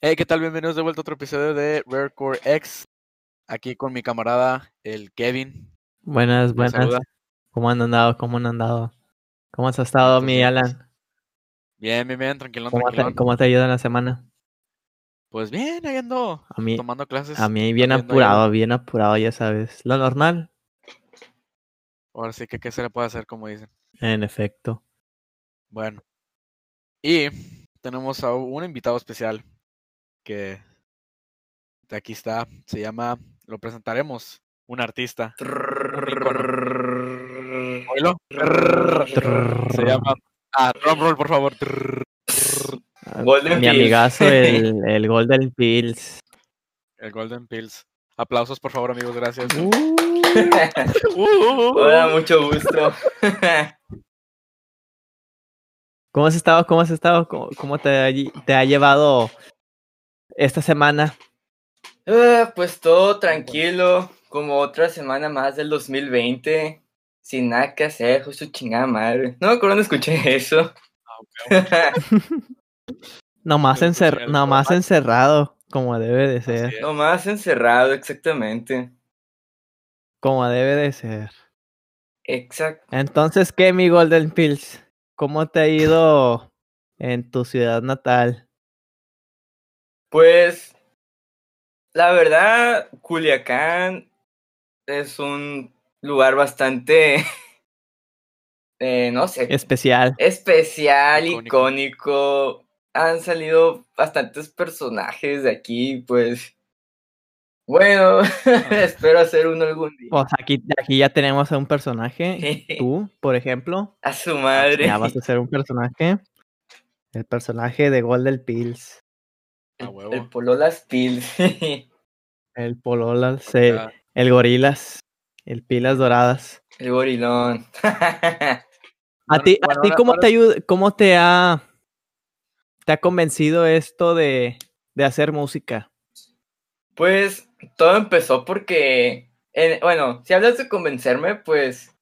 Hey, ¿qué tal? Bienvenidos de vuelta a otro episodio de Rarecore X. Aquí con mi camarada, el Kevin. Buenas, Me buenas. saluda. ¿Cómo han andado? ¿Cómo han andado? ¿Cómo has estado, mi Alan? Bien, bien, bien, tranquilón, ¿Cómo te, tranquilón. cómo te ha ido en la semana? Pues bien, ahí ando A mí, tomando clases. a mí bien apurado, bien apurado, ya sabes. Lo normal, Ahora sí que qué se le puede hacer, como dicen. en efecto. Bueno. Y tenemos a un invitado especial que de aquí está. Se llama, lo presentaremos, un artista. Oílo. Se llama. Ah, drum roll, por favor. Ah, Golden mi Pills. amigazo, el, el Golden Pills. El Golden Pills. Aplausos, por favor, amigos, gracias. Uh, Uh, Hola, mucho gusto. ¿Cómo has estado? ¿Cómo has estado? ¿Cómo, cómo te, ha, lle- te ha llevado esta semana? Ah, pues todo tranquilo, como otra semana más del 2020, sin nada que hacer, justo chingada madre. No me acuerdo dónde escuché eso. Nomás, encer- nomás encerrado, como debe de ser. Nomás encerrado, exactamente. Como debe de ser. Exacto. Entonces, ¿qué, mi Golden Pills? ¿Cómo te ha ido en tu ciudad natal? Pues, la verdad, Culiacán es un lugar bastante, eh, no sé, Especial. especial, Icónico. icónico. Han salido bastantes personajes de aquí, pues. Bueno, espero hacer uno algún día. Pues aquí, aquí ya tenemos a un personaje. Tú, por ejemplo. A su madre. Ya vas a ser un personaje. El personaje de Golden Pills. El, huevo. el Pololas Pills. El Pololas. el Gorilas. El Pilas Doradas. el gorilón. ¿A Bueno, ti, a ti cómo te ayuda, cómo te ha, te ha convencido esto de, de hacer música? Pues todo empezó porque, en- bueno, si hablas de convencerme, pues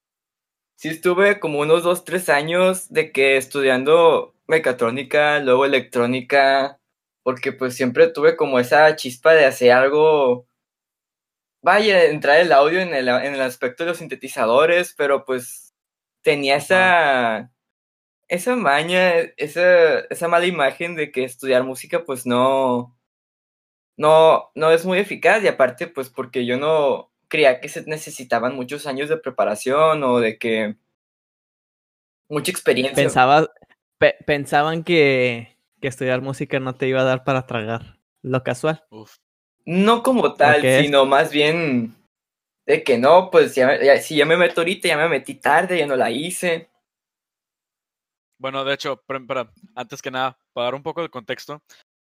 sí estuve como unos dos, tres años de que estudiando mecatrónica, luego electrónica, porque pues siempre tuve como esa chispa de hacer algo, vaya, entrar el audio en el, en el aspecto de los sintetizadores, pero pues tenía esa, esa maña, esa, esa mala imagen de que estudiar música pues no no, no es muy eficaz y aparte pues porque yo no creía que se necesitaban muchos años de preparación o de que mucha experiencia. Pensaba, pe- pensaban que, que estudiar música no te iba a dar para tragar. Lo casual. Uf. No como tal, sino más bien de que no, pues ya, ya- si ya me meto ahorita, ya me metí tarde, ya no la hice. Bueno, de hecho, pero, pero, antes que nada, para dar un poco de contexto,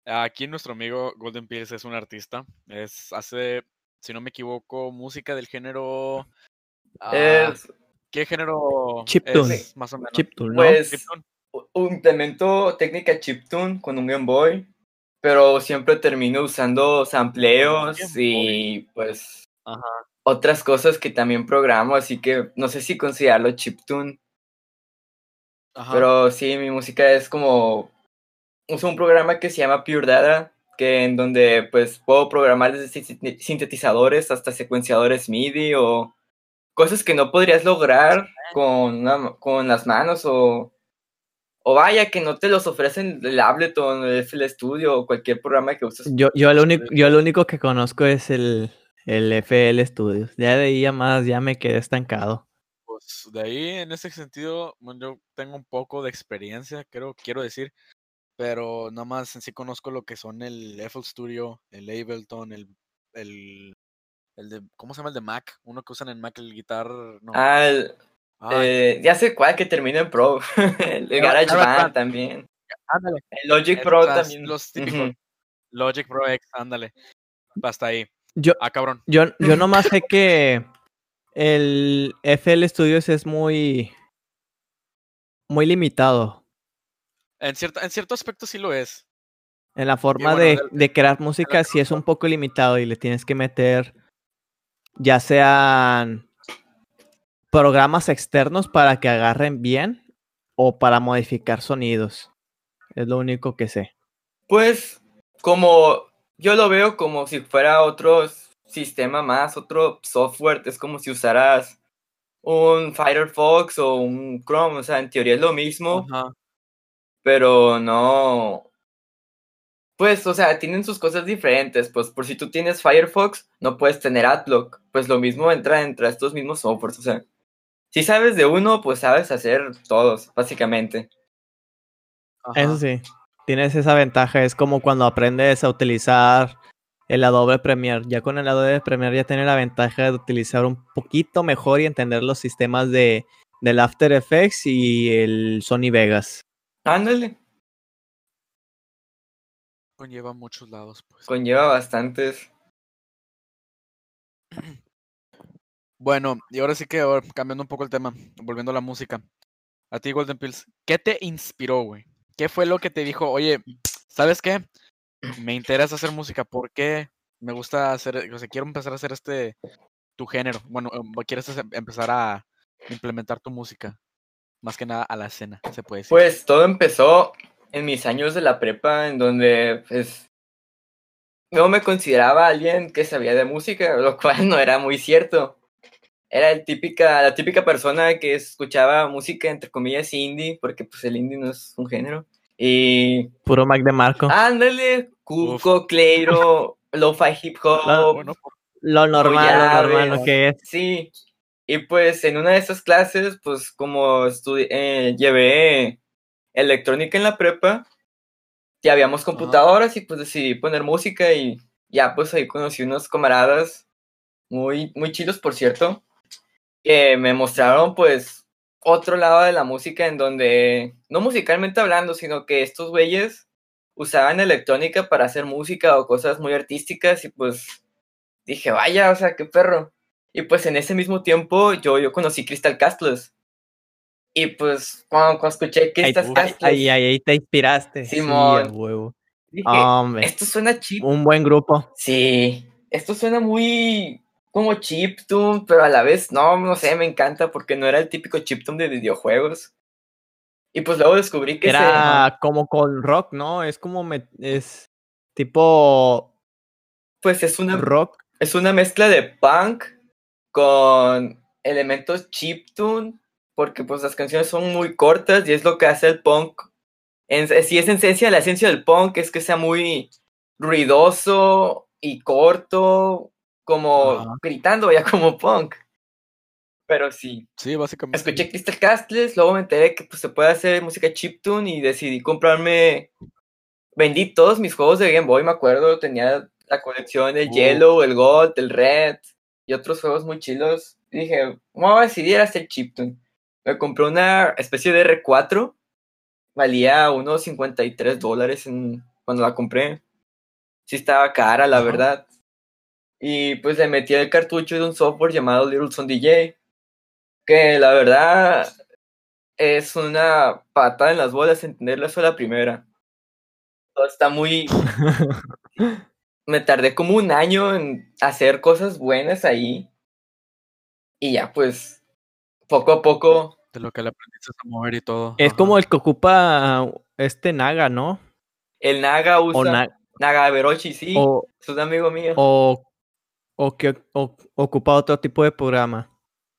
aquí nuestro amigo Golden Pills es un artista. Es, hace, si no me equivoco, música del género. ah, Es- ¿Qué género Chiptune. más o menos? Chiptune, ¿no? Pues Chiptune. Implemento técnica chiptune con un Game Boy, pero siempre termino usando sampleos y pues Ajá. otras cosas que también programo, así que no sé si considerarlo chiptune, Ajá. pero sí, mi música es como uso un programa que se llama Pure Data, que en donde pues puedo programar desde sin- sintetizadores hasta secuenciadores MIDI o cosas que no podrías lograr con, una- con las manos o o vaya que no te los ofrecen el Ableton, el FL Studio o cualquier programa que uses. Yo, yo, lo único, yo lo único que conozco es el, el FL Studios. Ya de ahí ya más ya me quedé estancado. Pues de ahí, en ese sentido, bueno, yo tengo un poco de experiencia, creo, quiero decir, pero nada más en sí conozco lo que son el FL Studio, el Ableton, el, el, el de, ¿cómo se llama el de Mac? Uno que usan en Mac, el guitar, no. Ah, el- eh, ya sé cuál que termina en Pro. el Gar- GarageBand también. ándale, El Logic Pro también. los típicos. Logic Pro X, ándale, hasta ahí. Yo, Ah, cabrón. yo, yo nomás sé que el FL Studios es muy, muy limitado En cierto, en cierto aspecto sí lo es. en la forma bueno, de, del- de crear música. Sí es un poco limitado y le tienes que meter ya sean programas externos para que agarren bien o para modificar sonidos. Es lo único que sé. Pues como yo lo veo como si fuera otro sistema más, otro software, es como si usaras un Firefox o un Chrome, o sea, en teoría es lo mismo, Ajá. pero no, pues, o sea, tienen sus cosas diferentes, pues por si tú tienes Firefox, no puedes tener AdBlock, pues lo mismo entra entre estos mismos softwares, o sea, si sabes de uno, pues sabes hacer todos, básicamente. ajá. Eso sí, tienes esa ventaja. Es como cuando aprendes a utilizar el Adobe Premiere. Ya con el Adobe Premiere ya tienes la ventaja de utilizar un poquito mejor y entender los sistemas de, del After Effects y el Sony Vegas. Ándale, Conlleva muchos lados, pues. conlleva bastantes. Bueno, y ahora sí que cambiando un poco el tema, volviendo a la música. A ti, Golden Pills, ¿qué te inspiró, güey? ¿Qué fue lo que te dijo, oye, ¿sabes qué? Me interesa hacer música, ¿por qué? Me gusta hacer, o sea, quiero empezar a hacer este, tu género. Bueno, em, quieres hacer- empezar a implementar tu música. Más que nada a la escena, se puede decir. Pues todo empezó en mis años de la prepa, en donde pues no me consideraba alguien que sabía de música, lo cual no era muy cierto. Era el típica, la típica persona que escuchaba música entre comillas indie, porque pues el indie no es un género. Y Puro Mac de Marco. ándale, Cuco, Cleiro, Lo-Fi Hip Hop, bueno, lo normal, lo normal, lo que es. Sí, y pues en una de esas clases, pues como eh, llevé electrónica en la prepa, ya habíamos computadoras y pues decidí poner música y ya pues ahí conocí unos camaradas muy, muy chilos, por cierto, que me mostraron pues otro lado de la música en donde, no musicalmente hablando, sino que estos güeyes usaban electrónica para hacer música o cosas muy artísticas y pues dije, vaya, o sea, qué perro. Y pues en ese mismo tiempo yo, yo conocí Crystal Castles. Y pues cuando, cuando escuché Crystal Castles, ahí, ahí te inspiraste. Simón. Sí, huevo. dije, Hombre, esto suena un buen grupo. Sí, esto suena muy como chiptune, pero a la vez no, no sé, me encanta porque no era el típico chiptune de videojuegos. Y pues luego descubrí que Era como con rock, ¿no? Es como me- es tipo pues es una rock. Es una mezcla de punk con elementos chiptune, porque pues las canciones son muy cortas y es lo que hace el punk. En, si es en esencia, la esencia del punk es que sea muy ruidoso y corto, como gritando ya como punk. Pero sí, sí, básicamente. escuché Crystal Castles, luego me enteré que pues, se puede hacer música chiptune y decidí comprarme. Vendí todos mis juegos de Game Boy, me acuerdo, tenía la colección el Uh. Yellow, el Gold, el Red y otros juegos muy chilos. Y dije, vamos a decidir hacer chiptune. Me compré una especie de R4, valía unos 53 dólares en- cuando la compré. Sí estaba cara, la verdad. Y pues le metí el cartucho de un software llamado Little Son DJ, que la verdad es una patada en las bolas entenderla sola primera. Todo está muy... Me tardé como un año en hacer cosas buenas ahí. Y ya pues, poco a poco... De lo que le aprendiste a mover y todo. Es ajá. como el que ocupa este Naga, ¿no? El Naga O, usa... na- Naga Verochi, sí. o, Es un amigo mío. o, o que o- ocupa otro tipo de programa.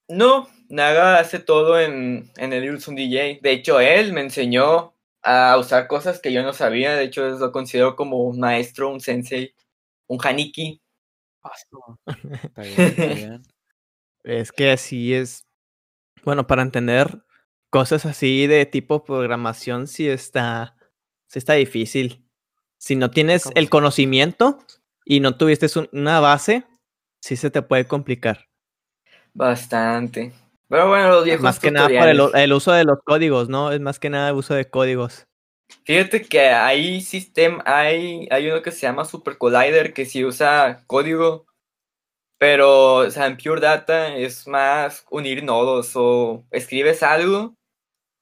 No, Naga hace todo en, en el Ilsun DJ. De hecho, él me enseñó a usar cosas que yo no sabía. De hecho, lo considero como un maestro, un sensei, un haniki. Paso. Está bien, está bien. Es que así es. Bueno, para entender cosas así de tipo programación, sí está, sí está difícil. Si no tienes el conocimiento y no tuviste un- una base, sí se te puede complicar. Bastante. Pero bueno, los viejos Más que nada por el, uso de los códigos, ¿no? Es más que nada el uso de códigos. Fíjate que hay sistema, hay, hay uno que se llama Super Collider que sí usa código, pero o sea, en Pure Data es más unir nodos o escribes algo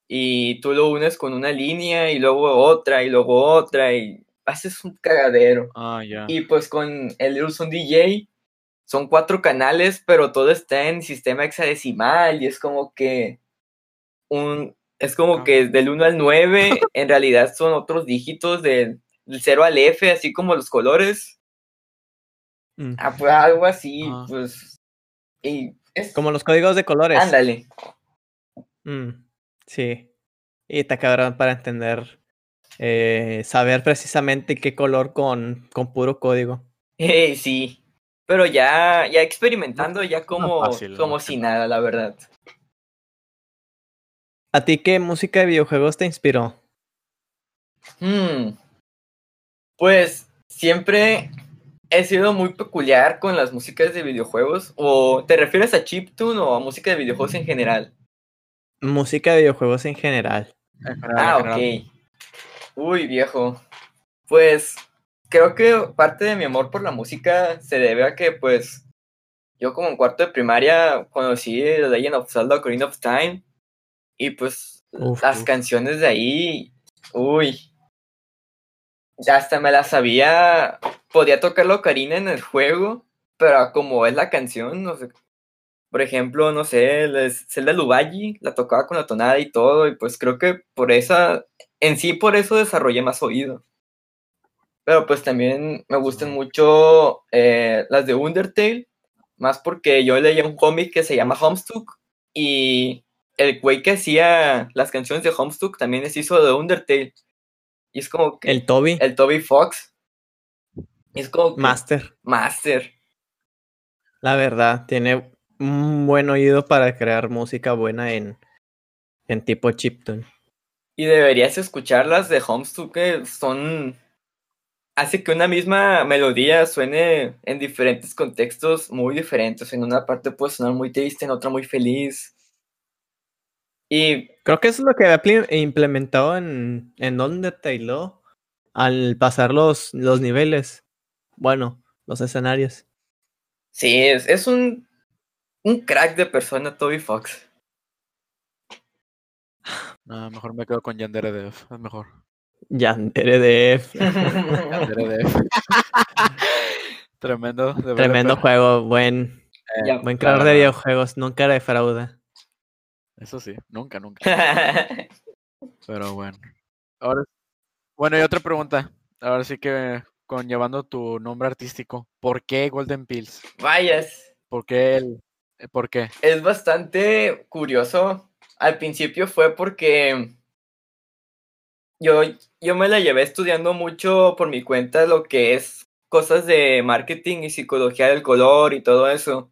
y tú lo unes con una línea y luego otra y luego otra y haces un cagadero. Ah, ya. Y pues con el Illusion DJ son cuatro canales, pero todo está en sistema hexadecimal y es como que un es como Ah. que del 1 al 9 en realidad son otros dígitos del del 0 al F, así como los colores. Mm. Ah, pues algo así, Ah. pues. Y es. Como los códigos de colores. Ándale. Mm, sí. Y está cabrón para entender, eh, saber precisamente qué color con, con puro código. Eh, sí. Pero ya, ya experimentando, ya como, fácil, como ¿no? si nada, la verdad. ¿A ti qué música de videojuegos te inspiró? Hmm. Pues siempre he sido muy peculiar con las músicas de videojuegos. ¿O te refieres a chiptune o a música de videojuegos en general? Música de videojuegos en general. En general, Ah, en general. ok. Uy, viejo. Pues creo que parte de mi amor por la música se debe a que, pues, yo como en cuarto de primaria conocí The Legend of Zelda Ocarina of Time. Y pues Uf, las uf. canciones de ahí, uy. Ya hasta me las sabía. Podía tocar la ocarina en el juego, pero como es la canción, no sé. Por ejemplo, no sé, Zelda Luballi la tocaba con la tonada y todo, y pues creo que por esa, en sí por eso desarrollé más oído. Pero pues también me gustan mucho eh, las de Undertale, más porque yo leía un cómic que se llama Homestuck, y el güey que hacía las canciones de Homestuck también les hizo de Undertale. Y es como que El Toby, el Toby Fox. Y es como que Master. Master. La verdad, tiene un buen oído para crear música buena en, en tipo chiptune. Y deberías escucharlas de Homestuck que son... Hace que una misma melodía suene en diferentes contextos muy diferentes. En una parte puede sonar muy triste, en otra muy feliz. Y Creo que eso es lo que había implementado en, en Undertale. Al pasar los, los niveles. Bueno, los escenarios. sí, es, es un, un crack de persona Toby Fox. No, mejor me quedo con Yandere Dev. Es mejor. Yandere de Yandere Dev. Tremendo. developer. Tremendo juego, buen, Ya. buen creador de videojuegos, nunca defrauda. Eso sí, nunca, nunca. Pero bueno. Ahora, bueno, y otra pregunta. Ahora sí que con llevando tu nombre artístico, ¿por qué Golden Pills? Vayas. ¿Por qué el, eh, ¿Por qué? Es bastante curioso. Al principio fue porque yo, yo me la llevé estudiando mucho por mi cuenta lo que es cosas de marketing y psicología del color y todo eso.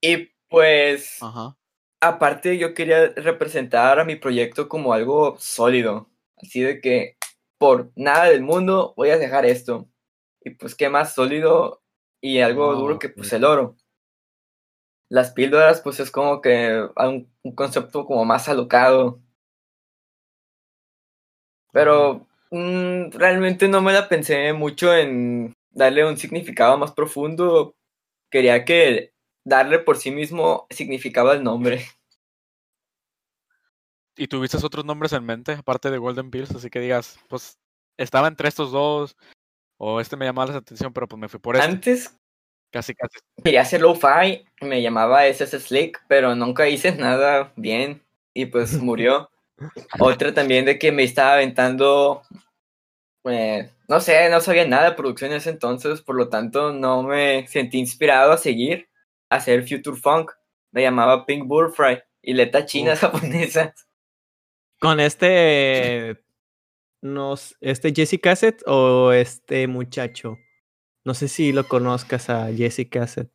Y pues, Ajá. aparte yo quería representar a mi proyecto como algo sólido. Así de que por nada del mundo voy a dejar esto. Y pues qué más sólido y algo Oh, duro que pues el oro. Las píldoras pues es como que un, un concepto como más alocado. Pero mm, realmente no me la pensé mucho en darle un significado más profundo. Quería que darle por sí mismo significaba el nombre. ¿Y tuviste otros nombres en mente, aparte de Golden Pills? Así que digas, pues estaba entre estos dos, o este me llamaba la atención, pero pues me fui por este. Antes Casi, casi. quería hacer lo-fi, me llamaba SS Slick, pero nunca hice nada bien y pues murió. Otra también de que me estaba aventando, eh, no sé, no sabía nada de producción en ese entonces, por lo tanto no me sentí inspirado a seguir a hacer Future Funk. Me llamaba Pink Bullfry y letra china Uf. japonesa. Con este. Nos, ¿Este Jesse Cassett o este muchacho? No sé si lo conozcas a Jesse Cassett.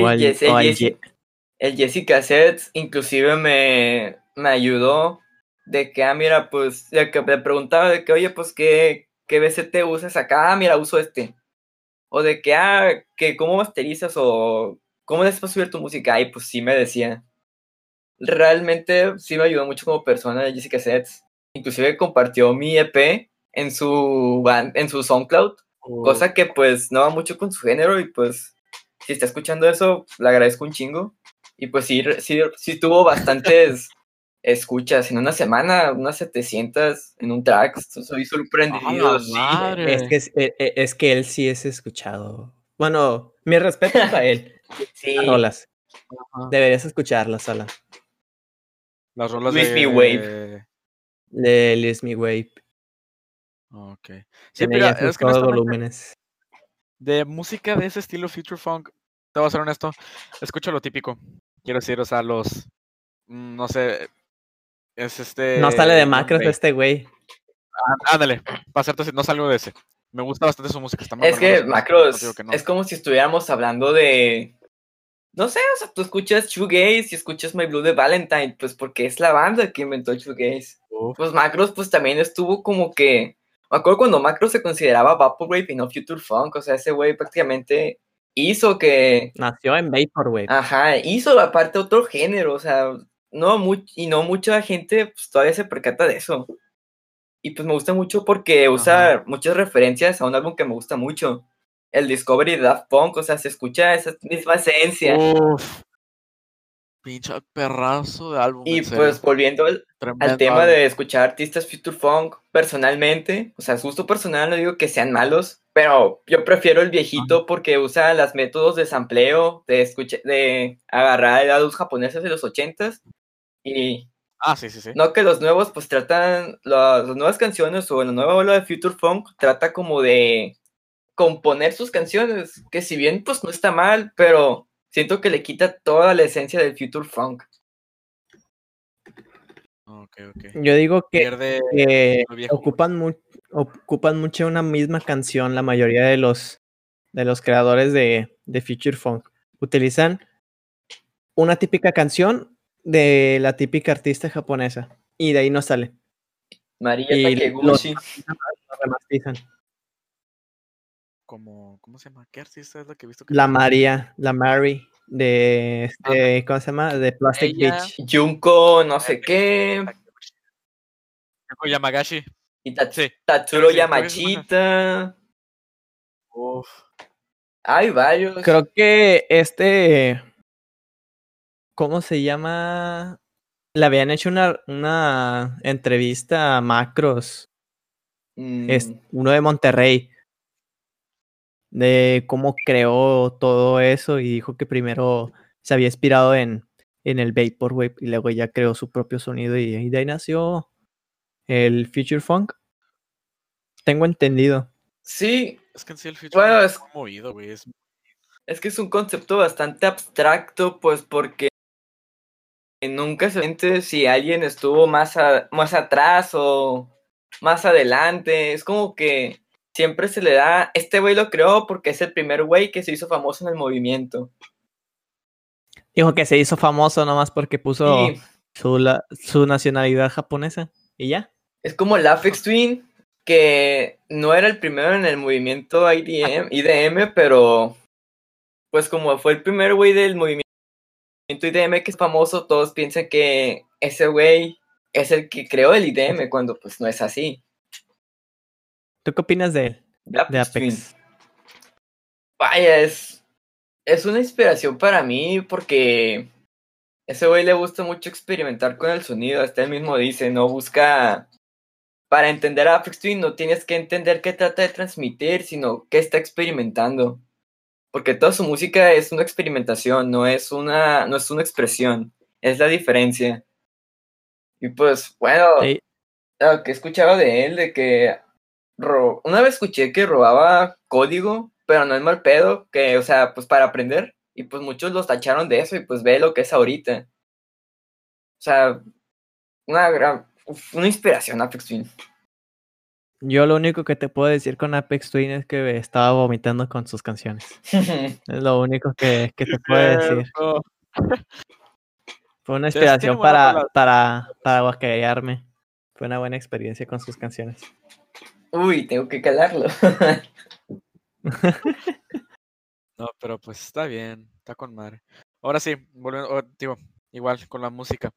O al- Jesse- Jesse- el Jessica Sets inclusive me, me ayudó de que, ah, mira, pues, de que me preguntaba de que, oye, pues, ¿qué, qué BCT usas acá? Ah, mira, uso este. O de que, ah, que cómo masterizas o cómo les para subir tu música. Y pues sí me decía. Realmente sí me ayudó mucho como persona Jessica Sets. Inclusive compartió mi EP en su, en su SoundCloud. Cosa que pues no va mucho con su género y pues si está escuchando eso, le agradezco un chingo. Y pues sí, sí, sí tuvo bastantes escuchas en una semana, unas 700 en un track. Soy sorprendido. Es que, es, e- e- es que él sí es escuchado. Bueno, mi respeto a él. Sí, Rolas. Ajá. Deberías escucharlas, Alan. Las rolas Luis de... Mi Wave. De Liz Me Wave. Ok. Sí, pero ya es que volúmenes. de música de ese estilo Future Funk, te voy a ser honesto, escucho lo típico. Quiero decir, o sea, los, mm, no sé, es este... No sale de John macros este güey. Á- Ándale, para serte así, no salgo de ese. Me gusta bastante su música. Está Es que no Macros digo que no. es como si estuviéramos hablando de. No sé, o sea, tú escuchas Shoegaze y escuchas My Blue de Valentine, pues porque es la banda que inventó el Shoegaze. Uf, Pues Macros, pues también estuvo como que. Me acuerdo cuando Macros se consideraba Vaporwave y no Future Funk, o sea, ese güey prácticamente hizo que. Nació en Vaporwave. Ajá, hizo aparte otro género, o sea, no mu- y no mucha gente pues, todavía se percata de eso. Y pues me gusta mucho porque usa muchas referencias a un álbum que me gusta mucho, el Discovery de Daft Punk, o sea, se escucha esa misma esencia. Uf. Perrazo de álbum. y pues volviendo al, tema álbum. de escuchar artistas Future Funk, personalmente, o sea, gusto personal, no digo que sean malos, pero yo prefiero el viejito porque usa los métodos de sampleo, de escucha, de agarrar a los japoneses de los ochentas y Ah, sí, sí, sí. no que los nuevos pues tratan, las, las nuevas canciones o la nueva ola de Future Funk trata como de componer sus canciones, que si bien pues no está mal, pero siento que le quita toda la esencia del Future Funk. Ok, ok. Yo digo que, Pierde ocupan, mu- ocupan mucho una misma canción la mayoría de los, de los creadores de, de Future Funk. Utilizan una típica canción de la típica artista japonesa y de ahí no sale. María Y Takeguchi. Como, ¿cómo se llama? ¿Qué artista es la que he visto? Que La María, la Mary de este, ¿cómo se llama? De Plastic Ella- Beach. Junko, no sé qué, Yoko Yamagashi. y Tat- Sí. Tatsuro Sí, Yamachita. Uf. Hay varios. Creo que este. ¿Cómo se llama? Le habían hecho una, una entrevista a Macros, Mm, es uno de Monterrey, de cómo creó todo eso y dijo que primero se había inspirado en, en el Vaporwave y luego ya creó su propio sonido y, y de ahí nació el Future Funk. Tengo entendido. Sí, Es que en sí el Future Bueno, Funk es- movido, güey. Es Es que es un concepto bastante abstracto, pues porque nunca se siente si alguien estuvo más, a- más atrás o más adelante. Es como que siempre se le da, este güey lo creó porque es el primer güey que se hizo famoso en el movimiento. Dijo que se hizo famoso nomás porque puso su, la- su nacionalidad japonesa y ya. es como el Aphex Twin, que no era el primero en el movimiento IDM, IDM pero pues como fue el primer güey del movimiento IDM que es famoso, todos piensan que ese güey es el que creó el IDM, cuando pues no es así. ¿Tú qué opinas de él? De De Twin. Apex. Vaya, es, es una inspiración para mí porque ese güey le gusta mucho experimentar con el sonido. Hasta él mismo dice, no busca. Para entender a Aphex Twin no tienes que entender qué trata de transmitir, sino qué está experimentando. Porque toda su música es una experimentación, no es una, no es una expresión. Es la diferencia. Y pues, bueno, Sí. lo que he escuchado de él, de que ro- una vez escuché que robaba código, pero no es mal pedo, que, o sea, pues para aprender, y pues muchos los tacharon de eso, y pues ve lo que es ahorita. O sea, una gran, una inspiración Apex Twin. Yo lo único que te puedo decir con Apex Twin es que estaba vomitando con sus canciones. Es lo único que, que te puedo decir. Fue una Sí, inspiración buena para, para, para guacarearme. Fue una buena experiencia con sus canciones. Uy, tengo que calarlo. No, pero pues está bien, está con madre. Ahora sí, volviendo, oh, digo, igual con la música.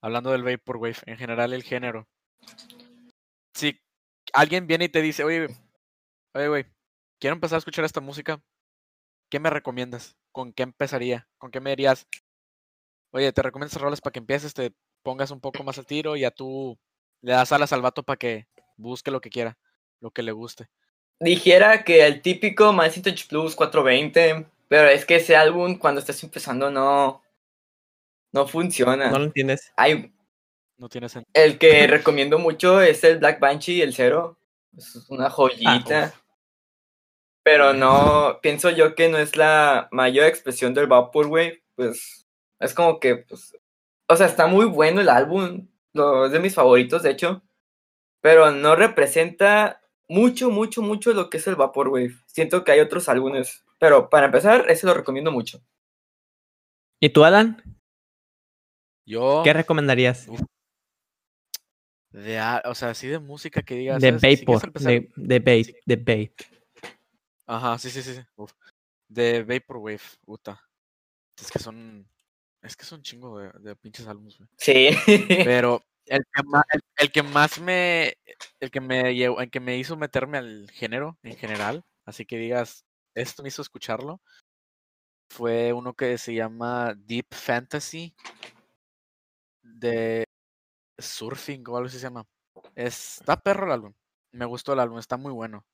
Hablando del Vaporwave, en general el género. Si alguien viene y te dice, oye, oye, güey, quiero empezar a escuchar esta música, ¿qué me recomiendas? ¿Con qué empezaría? ¿Con qué me dirías? Oye, te recomiendo esas rolas para que empieces, te pongas un poco más al tiro y ya tú le das alas al vato para que busque lo que quiera, lo que le guste. Dijera que el típico Macintosh Plus 420, pero es que ese álbum cuando estás empezando no, no funciona. ¿No lo entiendes? Hay, No tiene sentido. el que recomiendo mucho es el Black Banshee, el cero. Es una joyita. uf. pero no, pienso yo que no es la mayor expresión del Vaporwave. Pues es como que, pues, o sea, está muy bueno el álbum. Lo, es de mis favoritos, de hecho. Pero no representa mucho, mucho, mucho lo que es el Vaporwave. Siento que hay otros álbumes. Pero para empezar, ese lo recomiendo mucho. ¿Y tú, Alan? Yo, ¿Qué recomendarías? De, o sea, así de música que digas. De Vapor, de, de Vape, de Vape. Ajá, sí, sí, sí. sí, uf. De Vaporwave, puta. Es que son. Es que son chingo de, de pinches álbumes, güey. Sí. Pero el que más, el, el que más me. El que me llevó, el que me hizo meterme al género en general. Así que digas, esto me hizo escucharlo. Fue uno que se llama Deep Fantasy. De Surfing o algo así se llama. Está perro el álbum. Me gustó el álbum, está muy bueno.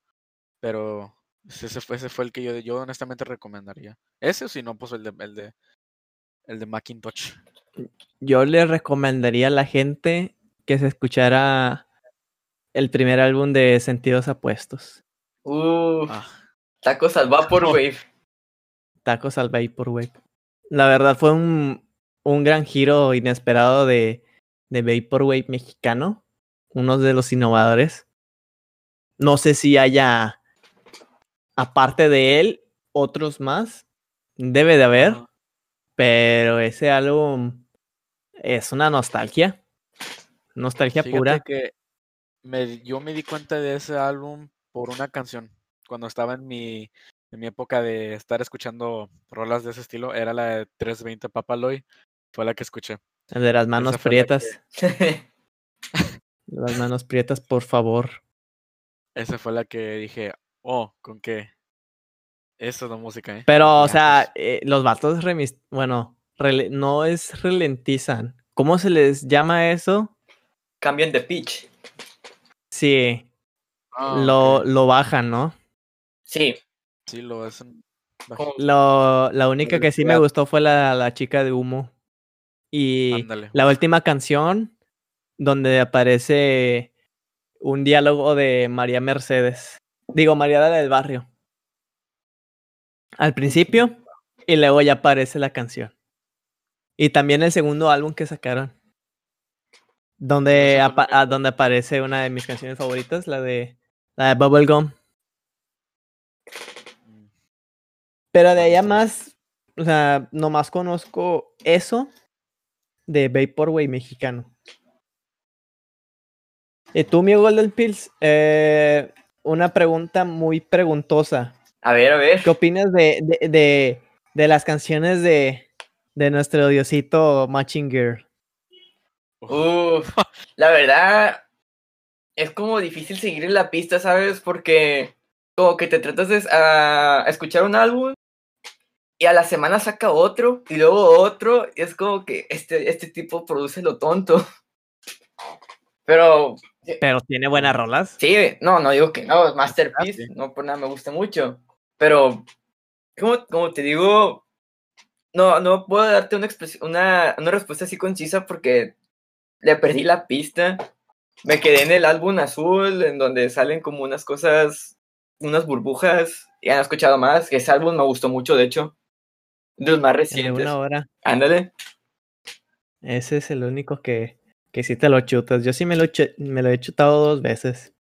Pero ese fue, ese fue el que yo, yo honestamente recomendaría. Ese o si no, pues el de, el de, el de Macintosh. Yo le recomendaría a la gente que se escuchara el primer álbum de Sentidos Apuestos. Uh, Ah, tacos al Vaporwave. Tacos al Vaporwave. La verdad fue un, un gran giro inesperado de, de Vaporwave mexicano. Uno de los innovadores. No sé si haya, aparte de él, otros más. Debe de haber. Pero ese álbum es una nostalgia. Nostalgia Fíjate pura. que me, yo me di cuenta de ese álbum por una canción. Cuando estaba en mi, en mi época de estar escuchando rolas de ese estilo, era la de 320 Papaloy. Fue la que escuché. El de las manos la que- prietas. Las manos prietas, por favor. Esa fue la que dije, oh, ¿con qué? Esa es la música, ¿eh? Pero, o sea, pues, eh, los vatos remis... Bueno, rele- no es ralentizan. ¿Cómo se les llama eso? Cambian de pitch. Sí, ah, lo, lo bajan, ¿no? Sí. Sí, lo hacen. Lo, la única que sí me gustó fue la, la chica de humo. Y Ándale. la última canción donde aparece un diálogo de María Mercedes. Digo, María del Barrio. Al principio y luego ya aparece la canción. Y también el segundo álbum que sacaron. Donde, apa- ah, donde aparece una de mis canciones favoritas, la de, la de Bubblegum. Pero de ¿Cuál allá más, o sea, nomás conozco eso de Vaporwave mexicano. Y tú, mi Golden Pills, eh, una pregunta muy preguntosa. A ver, a ver. ¿Qué opinas de, de, de, de las canciones de, de nuestro diosito Matching Girl? Uf, la verdad es como difícil seguir la pista, ¿sabes? Porque como que te tratas de a escuchar un álbum y a la semana saca otro y luego otro y es como que este, este tipo produce lo tonto. Pero Pero tiene buenas rolas. sí, no, no digo que no, Masterpiece, sí. no por nada me gusta mucho. Pero, como, como te digo, no, no puedo darte una, una, una respuesta así concisa porque le perdí la pista. Me quedé en el álbum azul, en donde salen como unas cosas, unas burbujas. Y han escuchado más. Ese álbum me gustó mucho, de hecho. De los más El de recientes. una hora. Ándale. Ese es el único que, que sí te lo chutas. Yo sí me lo, me lo he chutado dos veces.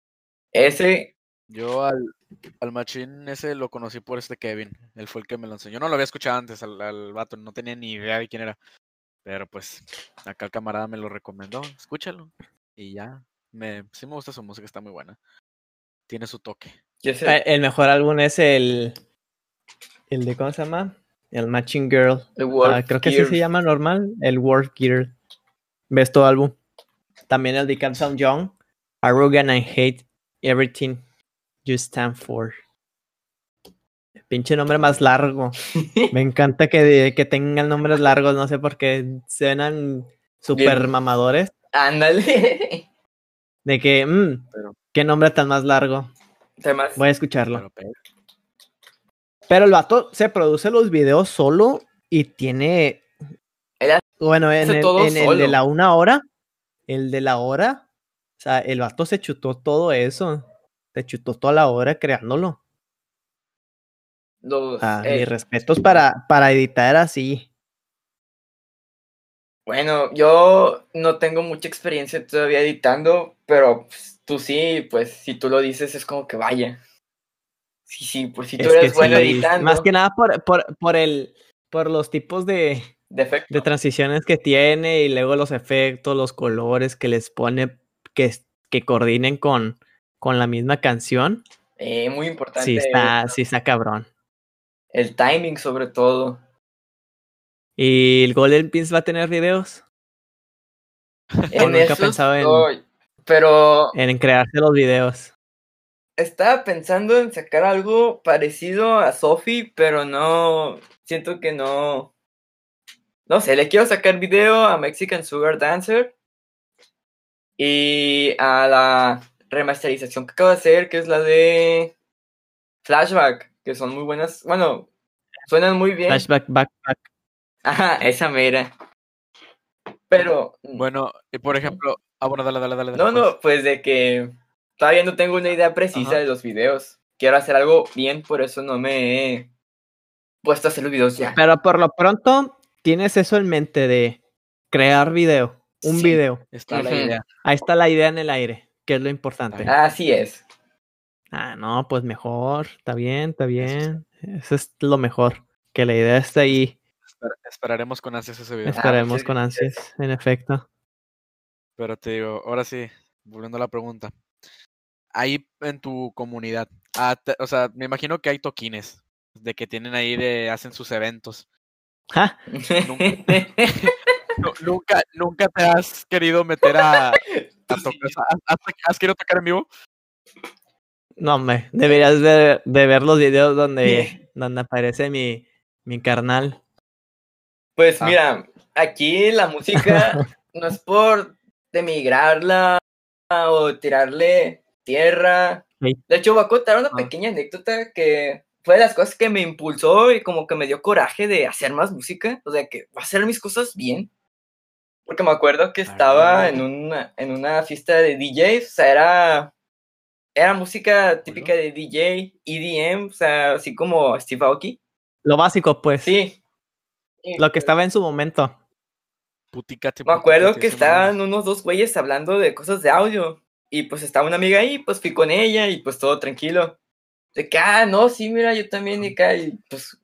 Ese, Yo al, al machín ese lo conocí por este Kevin. Él fue el que me lo enseñó. Yo no lo había escuchado antes al, al vato, no tenía ni idea de quién era. Pero pues acá el camarada me lo recomendó. Escúchalo. Y ya. Me, sí me gusta su música, está muy buena. Tiene su toque. yo sé, Eh, El mejor álbum es el. El de, ¿cómo se llama? El Matching Girl. el Ah, creo que así se llama normal. El World Gear. ¿Ves todo álbum? También el de Can't Sound Young. Arrogant and Hate Everything You Stand For. Pinche nombre más largo. Me encanta que, que tengan nombres largos. No sé por qué suenan super Bien. mamadores. Ándale. De que, mm, Pero- qué nombre tan más largo. Voy a escucharlo. Pero, pero- Pero el vato se produce los videos solo y tiene. Él Bueno, en, el, todo en el de la una hora, el de la hora, o sea, el vato se chutó todo eso. Se chutó toda la hora creándolo. Los, Ah, eh, mis respetos para, para editar así. Bueno, yo no tengo mucha experiencia todavía editando, pero pues, tú sí, pues si tú lo dices es como que vaya. Sí, sí, por si tú Es eres bueno sí, editando. Más que nada por, por, por el, por los tipos de, de de transiciones que tiene y luego los efectos, los colores que les pone que, que coordinen con, con la misma canción. Eh, muy importante. Sí está, sí está cabrón. El timing sobre todo. ¿Y el Golden Pins va a tener videos? En nunca he pensado en- Pero En crearse los videos. Estaba pensando en sacar algo parecido a Sophie, pero no. Siento que no. No sé, le quiero sacar video a Mexican Sugar Dancer. Y a la remasterización que acabo de hacer, que es la de Flashback, que son muy buenas. Bueno, suenan muy bien. Flashback, backpack. Ajá, esa mera. Pero. Bueno, y por ejemplo, ah, bueno, dale, dale, dale. No, no, pues de que todavía no tengo una idea precisa Ajá. de los videos. Quiero hacer algo bien, por eso no me he puesto a hacer los videos ya. Pero por lo pronto, tienes eso en mente de crear video. Un Sí. video. Está la idea. Ahí está la idea en el aire, que es lo importante. Así es. Ah, no, pues mejor. Está bien, está bien. Eso es lo mejor. Que la idea está ahí. Esper- esperaremos con ansias ese video. Esperemos muchas con ansias, en efecto. Pero te digo, ahora sí, volviendo a la pregunta. Ahí en tu comunidad, ah, te- o sea, me imagino que hay toquines de que tienen ahí de, hacen sus eventos. ¡Ja! Nu- nunca, nunca te has querido meter a, a tocar, ¿has, has- has querido tocar en vivo? No, hombre, deberías de, de ver los videos donde, donde aparece mi, mi carnal. Pues Ah. mira, aquí la música no es por demigrarla o tirarle tierra. Sí. De hecho, voy a contar una Ah. pequeña anécdota que fue de las cosas que me impulsó y como que me dio coraje de hacer más música. O sea, que hacer mis cosas bien. Porque me acuerdo que estaba Ah. en una, en una fiesta de DJs, o sea, era, era música típica de DJ, EDM, o sea, así como Steve Aoki. Lo básico, pues. Sí. Lo que estaba en su momento. Puticate, Me acuerdo puticate, que estaban unos dos güeyes hablando de cosas de audio. Y pues estaba una amiga ahí, pues fui con ella y pues todo tranquilo. De que, ah, no, sí, mira, yo también, y acá, y pues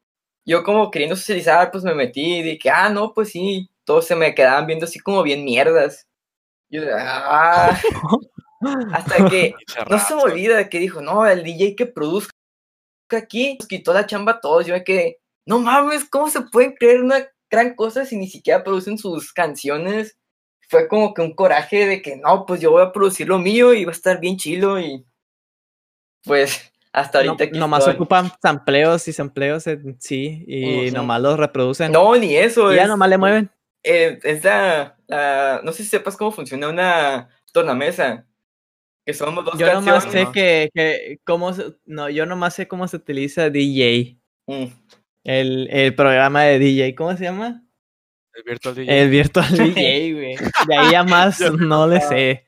yo como queriendo socializar, pues me metí y dije, ah, no, pues sí, todos se me quedaban viendo así como bien mierdas. Yo, ah, hasta que no se me olvida que dijo, no, el DJ que produzca aquí nos quitó la chamba a todos. Yo me quedé, no mames, ¿cómo se pueden creer una gran cosa si ni siquiera producen sus canciones? Fue como que un coraje de que no, pues yo voy a producir lo mío y va a estar bien chilo y pues hasta No, ahorita aquí nomás estoy. ocupan sampleos y sampleos en sí. Y Ujú. nomás los reproducen. No, ni eso. y ya nomás le mueven. eh, es la, la- no sé si sepas cómo funciona una tornamesa. Que somos dos Yo nomás canciones. sé que, que cómo no, yo nomás sé cómo se utiliza DJ. Mm. El, el programa de DJ, ¿cómo se llama? El Virtual DJ. El Virtual DJ, güey. De ahí a más no le sé.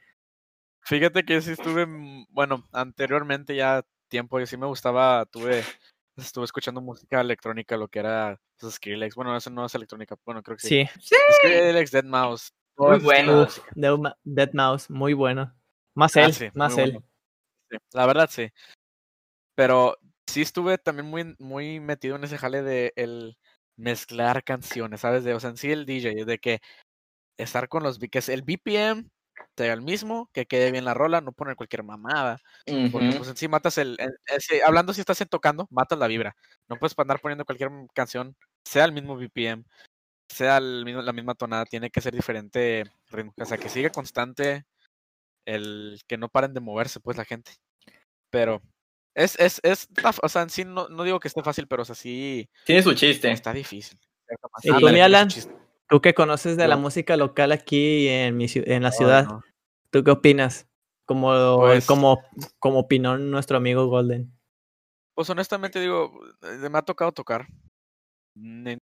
Fíjate que sí estuve, bueno, anteriormente ya tiempo, yo sí me gustaba, tuve, estuve escuchando música electrónica, lo que era pues, Skrillex, bueno, eso no es electrónica, bueno, creo que sí. Sí. Skrillex, Dead Mouse. Muy bueno. Dead Mouse, muy bueno. Más Ah, él, sí, más él. bueno. Sí, la verdad sí. Pero sí estuve también muy, muy metido en ese jale de el mezclar canciones, ¿sabes? De, o sea, en sí el DJ, de que estar con los, que es el BPM, sea el mismo, que quede bien la rola, no poner cualquier mamada. Porque Ujú. pues en sí matas el, el- el- si- hablando si estás en tocando, matas la vibra. No puedes andar poniendo cualquier canción, sea el mismo BPM, sea el mismo- la misma tonada, tiene que ser diferente ritmo. O sea, que siga constante el que no paren de moverse, pues la gente. Pero es, es, es, o sea, en sí no, no digo que esté fácil, pero o sea, sí Tiene su chiste. está difícil. ¿Y tú, mi Alan? Tú que conoces de la música local aquí en, mi, en la ciudad, no. ¿tú qué opinas? Como, Pues- como, como opinó nuestro amigo Golden. Pues honestamente digo, eh, me ha tocado tocar. Tengo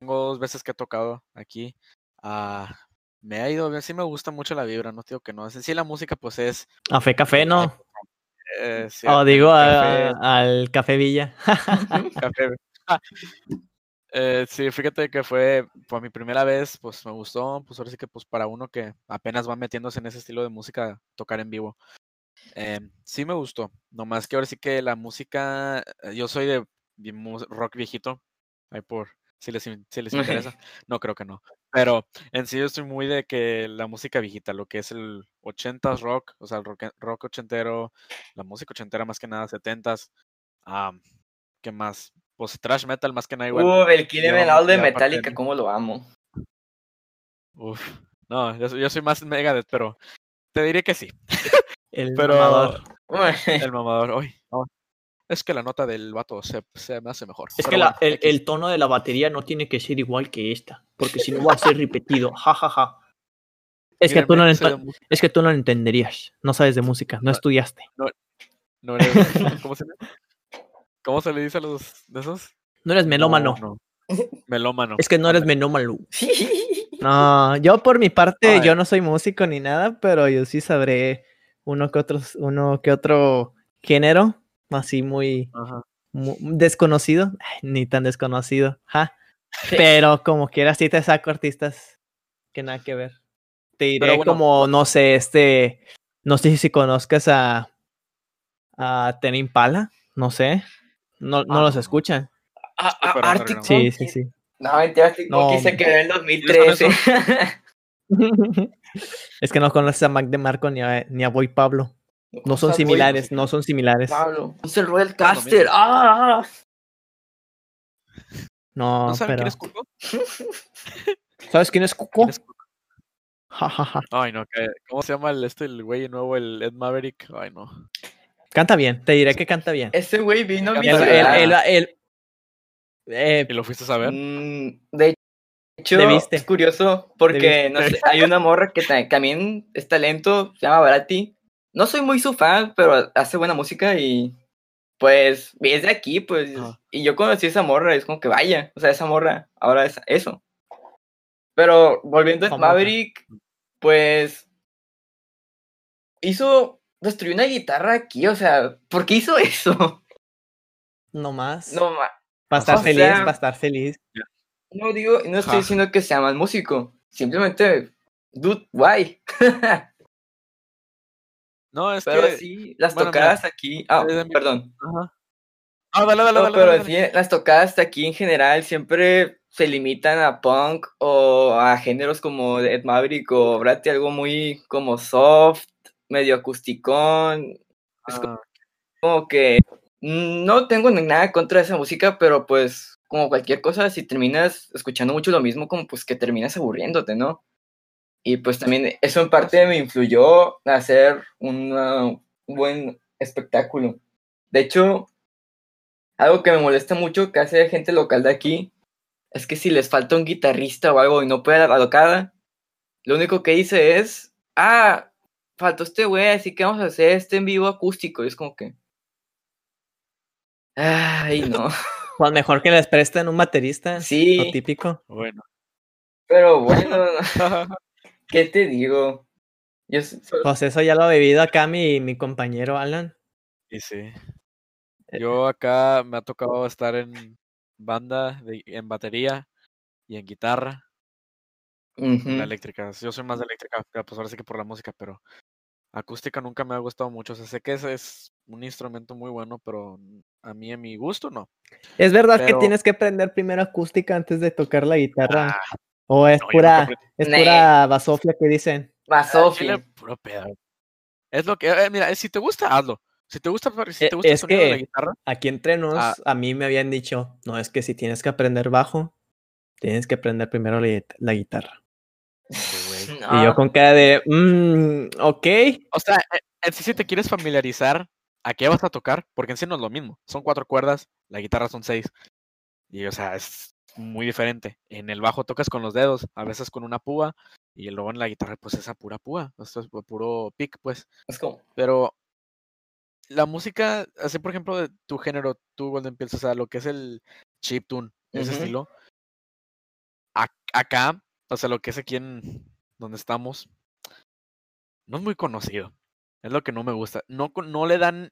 dos veces que he tocado aquí. Ah, me ha ido bien, sí me gusta mucho la vibra, no te digo que no. En sí la música pues es, A Fe Café, ¿no? Eh, sí, O el digo a- al Café Villa. café. Ah, eh, sí, fíjate que fue por mi primera vez, pues me gustó, pues ahora sí que pues para uno que apenas va metiéndose en ese estilo de música, tocar en vivo. Eh, sí me gustó, nomás que ahora sí que la música, eh, yo soy de rock viejito, ahí por, si les, si les interesa, no creo que no, pero en sí yo estoy muy de que la música viejita, lo que es el 80s rock, o sea, el rock, rock ochentero, la música ochentera más que nada, 70s, am, ¿qué más? Pues thrash metal más que nada igual. Uh, el Kill Em de Metallica, cómo lo amo. Uf, no, yo, soy- yo soy más Megadeth, pero te diré que sí. El Pero mamador. el mamador, hoy es que la nota del vato se, se me hace mejor. Es Pero que la- bueno, el, el tono de la batería no tiene que ser igual que esta, porque si no va a ser repetido. Ja, ja, ja. Es que, tú no, es que tú no lo entenderías. No sabes de música, no No. estudiaste. no eres- ¿cómo, se, ¿Cómo se le dice a los de esos? No eres melómano. No, no. Melómano. Es que no eres melómano. No, yo por mi parte, Ay. yo no soy músico ni nada, pero yo sí sabré uno que otro, uno que otro género, así muy, desconocido, Ay, ni tan desconocido, ja. Pero como quiera sí te saco artistas que nada que ver. Te diré bueno. como, no sé, este, no sé si conozcas a, a Ten Impala, no sé, no, no Ah, los escuchan. Ah, Súper Arctic underground. Sí, sí, sí. No, mentira, Arctic No, Monkey se quedó en 2013. es que no conoces a Mac de Marco ni a, ni a Boy Pablo. No son similares, no son similares. Pablo. Es el Royal Caster. Ah, No, ¿No saben pero. quién es Cuco? ¿Sabes quién es Cuco? ¿Quién es Cuco? Ay, no, ¿cómo se llama el este el güey nuevo, el Ed Maverick? Ay, no. Canta bien, te diré que canta bien. ese güey vino a mi El- El, ciudad. el, el- el- eh, ¿Y lo fuiste a saber? Mm, de hecho, es curioso porque Debiste. no sé, hay una morra que ta- también es talento, se llama Barati. No soy muy su fan, pero hace buena música y pues es de aquí, pues. Ajá. Y yo conocí a esa morra, es como que vaya, o sea, esa morra ahora es eso. Pero volviendo a Famosa. Maverick, pues hizo, destruyó una guitarra aquí, o sea, ¿por qué hizo eso? no más. No, ma- para estar o feliz, para estar feliz. No digo, no estoy diciendo que sea mal músico. Simplemente, dude, why? No, es Pero que. sí, las bueno, tocadas aquí. Ah, mi- perdón. Ajá. Ah, dale, dale, No, dale. pero sí, las tocadas aquí en general siempre se limitan a punk o a géneros como Ed Maverick o Bratty, algo muy como soft, medio acusticón. Es Ah, como que no tengo nada contra esa música, pero pues como cualquier cosa, si terminas escuchando mucho lo mismo, como pues que terminas aburriéndote, ¿no? Y pues también eso en parte me influyó a hacer una- un buen espectáculo. De hecho, algo que me molesta mucho que hace gente local de aquí es que si les falta un guitarrista o algo y no puede la tocada, lo único que dice es, ah, faltó este güey, así que vamos a hacer este en vivo acústico. Y es como que... Ay, no. Pues mejor que les presten un baterista. Lo Sí, típico. bueno. pero bueno, ¿qué te digo? Yo Pues eso ya lo ha vivido acá mi, mi compañero Alan. y sí. Eh, Yo acá me ha tocado estar en banda, de- en batería y en guitarra, la eléctrica. Yo soy más de eléctrica, pues ahora sí que por la música, pero acústica nunca me ha gustado mucho. O sea, sé que ese es un instrumento muy bueno, pero a mí, a mi gusto, no. Es verdad que tienes que aprender primero acústica antes de tocar la guitarra. Ah, o es no, pura, aprendí. es pura basofia que dicen. Puro pedo. Es lo que, eh, mira, si te gusta, hazlo. Si te gusta, si Eh, te gusta el es sonido de la que- guitarra, Aquí entre nos, Ah. a mí me habían dicho, no, es que si tienes que aprender bajo, tienes que aprender primero la, guit- la guitarra. Y yo No, con cara de, mmm, ok. O sea, eh, en sí, si te quieres familiarizar a qué vas a tocar, porque en sí no es lo mismo. Son cuatro cuerdas, la guitarra son seis. Y, o sea, es muy diferente. En el bajo tocas con los dedos, a veces con una púa, y luego en la guitarra, pues esa pura púa. Esto es pu- puro pick, pues. es como... Pero la música, así por ejemplo, de tu género, tú, Golden Pills, o sea, lo que es el chiptune, ese estilo. ac- Acá, o sea, lo que es aquí en donde estamos, no es muy conocido. Es lo que no me gusta. No, no le dan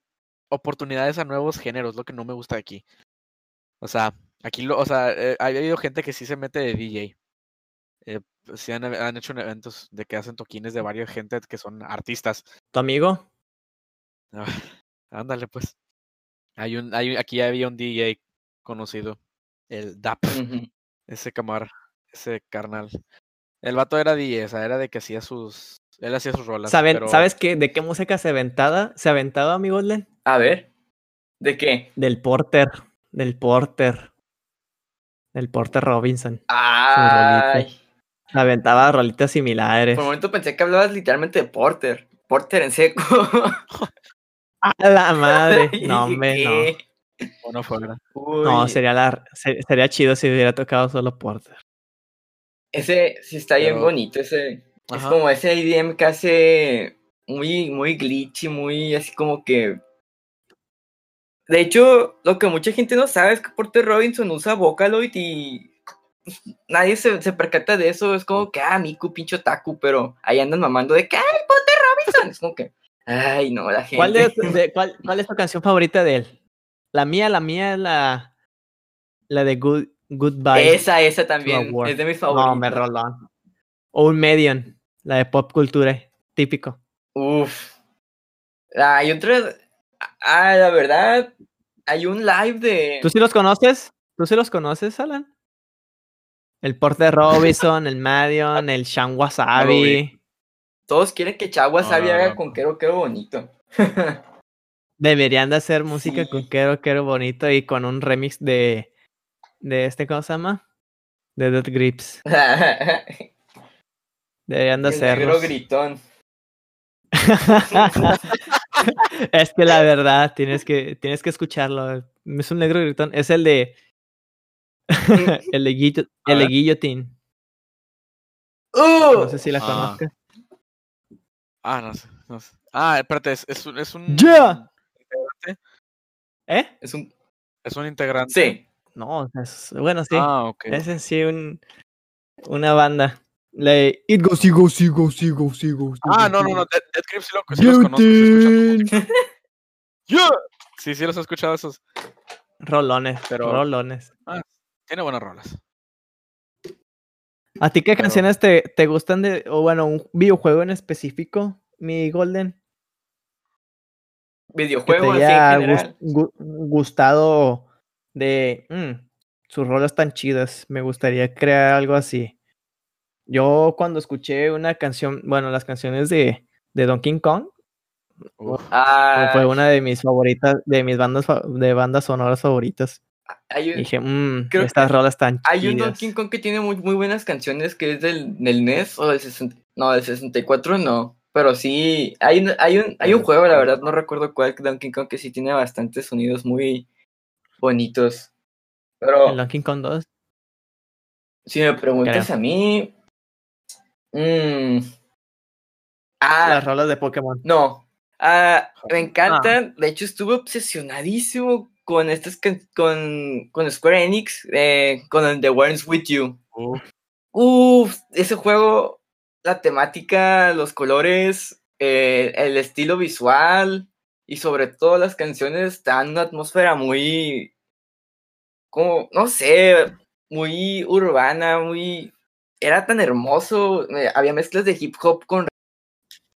oportunidades a nuevos géneros, lo que no me gusta de aquí. O sea, aquí lo, o sea, eh, ha habido gente que sí se mete de DJ. Eh, sí han, han hecho eventos de que hacen toquines de varias gente que son artistas. ¿Tu amigo? Ah, ándale, pues. Hay un, hay, aquí había un DJ conocido, el DAP, ese camar, ese carnal. El vato era DJ, o sea, era de que hacía sus, él hacía sus rolas. ¿Saben, pero- ¿Sabes qué, de qué música se aventaba? ¿Se aventaba, amigo Len? A ver. ¿De qué? Del Porter. Del Porter. Del Porter Robinson. Ay. Aventaba rolitas similares. Por un momento pensé que hablabas literalmente de Porter. Porter en seco. ¡A la madre! No, hombre, no. fuera. No, sería, la, se- sería chido si hubiera tocado solo Porter. Ese sí está bien Pero- bonito, ese. Es como ese IDM que hace muy, muy glitchy, muy así como que. De hecho, lo que mucha gente no sabe es que Porter Robinson usa Vocaloid y pues, nadie se, se percata de eso. Es como que, ah, Miku, pincho Taku, pero ahí andan mamando de que, ay, Porter Robinson. Es como que, ay, no, la gente. ¿Cuál, de- de- cuál, cuál es tu canción favorita de él? La mía, la mía es la, la de Good, Goodbye. esa, esa también es de mis No, favoritas. me rolón. O un Median, la de pop cultura, típico. Uf. Ah, Hay otra. Ah, la verdad. Hay un live de. ¿Tú sí los conoces? ¿Tú sí los conoces, Alan? El Porter Robinson, el Median, el Shan Wasabi. Todos quieren que Chagua No, Sabi no, haga con Quero Quero bonito. Deberían de hacer música Sí. con Quero Quero Bonito y con un remix de, de este, ¿cómo se llama? De Dead Grips. Deberían de hacerlo. gritón. es que la verdad, tienes que, tienes que escucharlo. Es un negro gritón. Es el de. el de, guillo- A el de ver. Guillotine. ¡Uh! No sé si la Ah. conozcas. Ah, no sé, no sé. Ah, espérate, es, es un, es un Yeah. integrante. ¿Eh? Es un. Es un integrante. Sí. No, es- bueno, sí. Ah, ok. Es en sí un, una banda. La de It Goes, It Goes, It Goes, It Goes, It Goes, It Ah, no, no, no. Dead, Dead Grips sí, lo, sí los conozco. Sí. Yeah. Sí, sí los he escuchado esos. Rolones, Pero- rolones. Tiene buenas rolas. ¿A ti qué Pero- canciones te, te gustan de, o bueno, un videojuego en específico, mi Golden? Que te Videojuego así en general. gustado de, "Mm, sus rolas tan chidas, me gustaría crear algo así. Yo cuando escuché una canción, bueno, las canciones de, de Donkey Kong, Uf. Ah, fue una de mis favoritas, de mis bandas, de bandas sonoras favoritas. hay, Y un, dije, mmm, creo estas que rolas tan hay un. Donkey Kong que tiene muy, muy buenas canciones que es del, del NES o del 60, no, del 64 no. Pero sí, hay, un- hay, un, hay un juego, la verdad, 64. no recuerdo cuál Donkey Kong que sí tiene bastantes sonidos muy bonitos. Pero El Donkey Kong 2. si me preguntas Creo. a mí. Mm, ah, Las rolas de Pokémon. No. Ah, me encantan. De hecho, estuve obsesionadísimo con estas con, con Square Enix, eh, con el The Worms With You. Uf. Uf, ese juego, la temática, los colores, eh, el estilo visual y sobre todo las canciones dan una atmósfera muy, como, no sé, muy urbana, muy, era tan hermoso. eh, había mezclas de hip hop con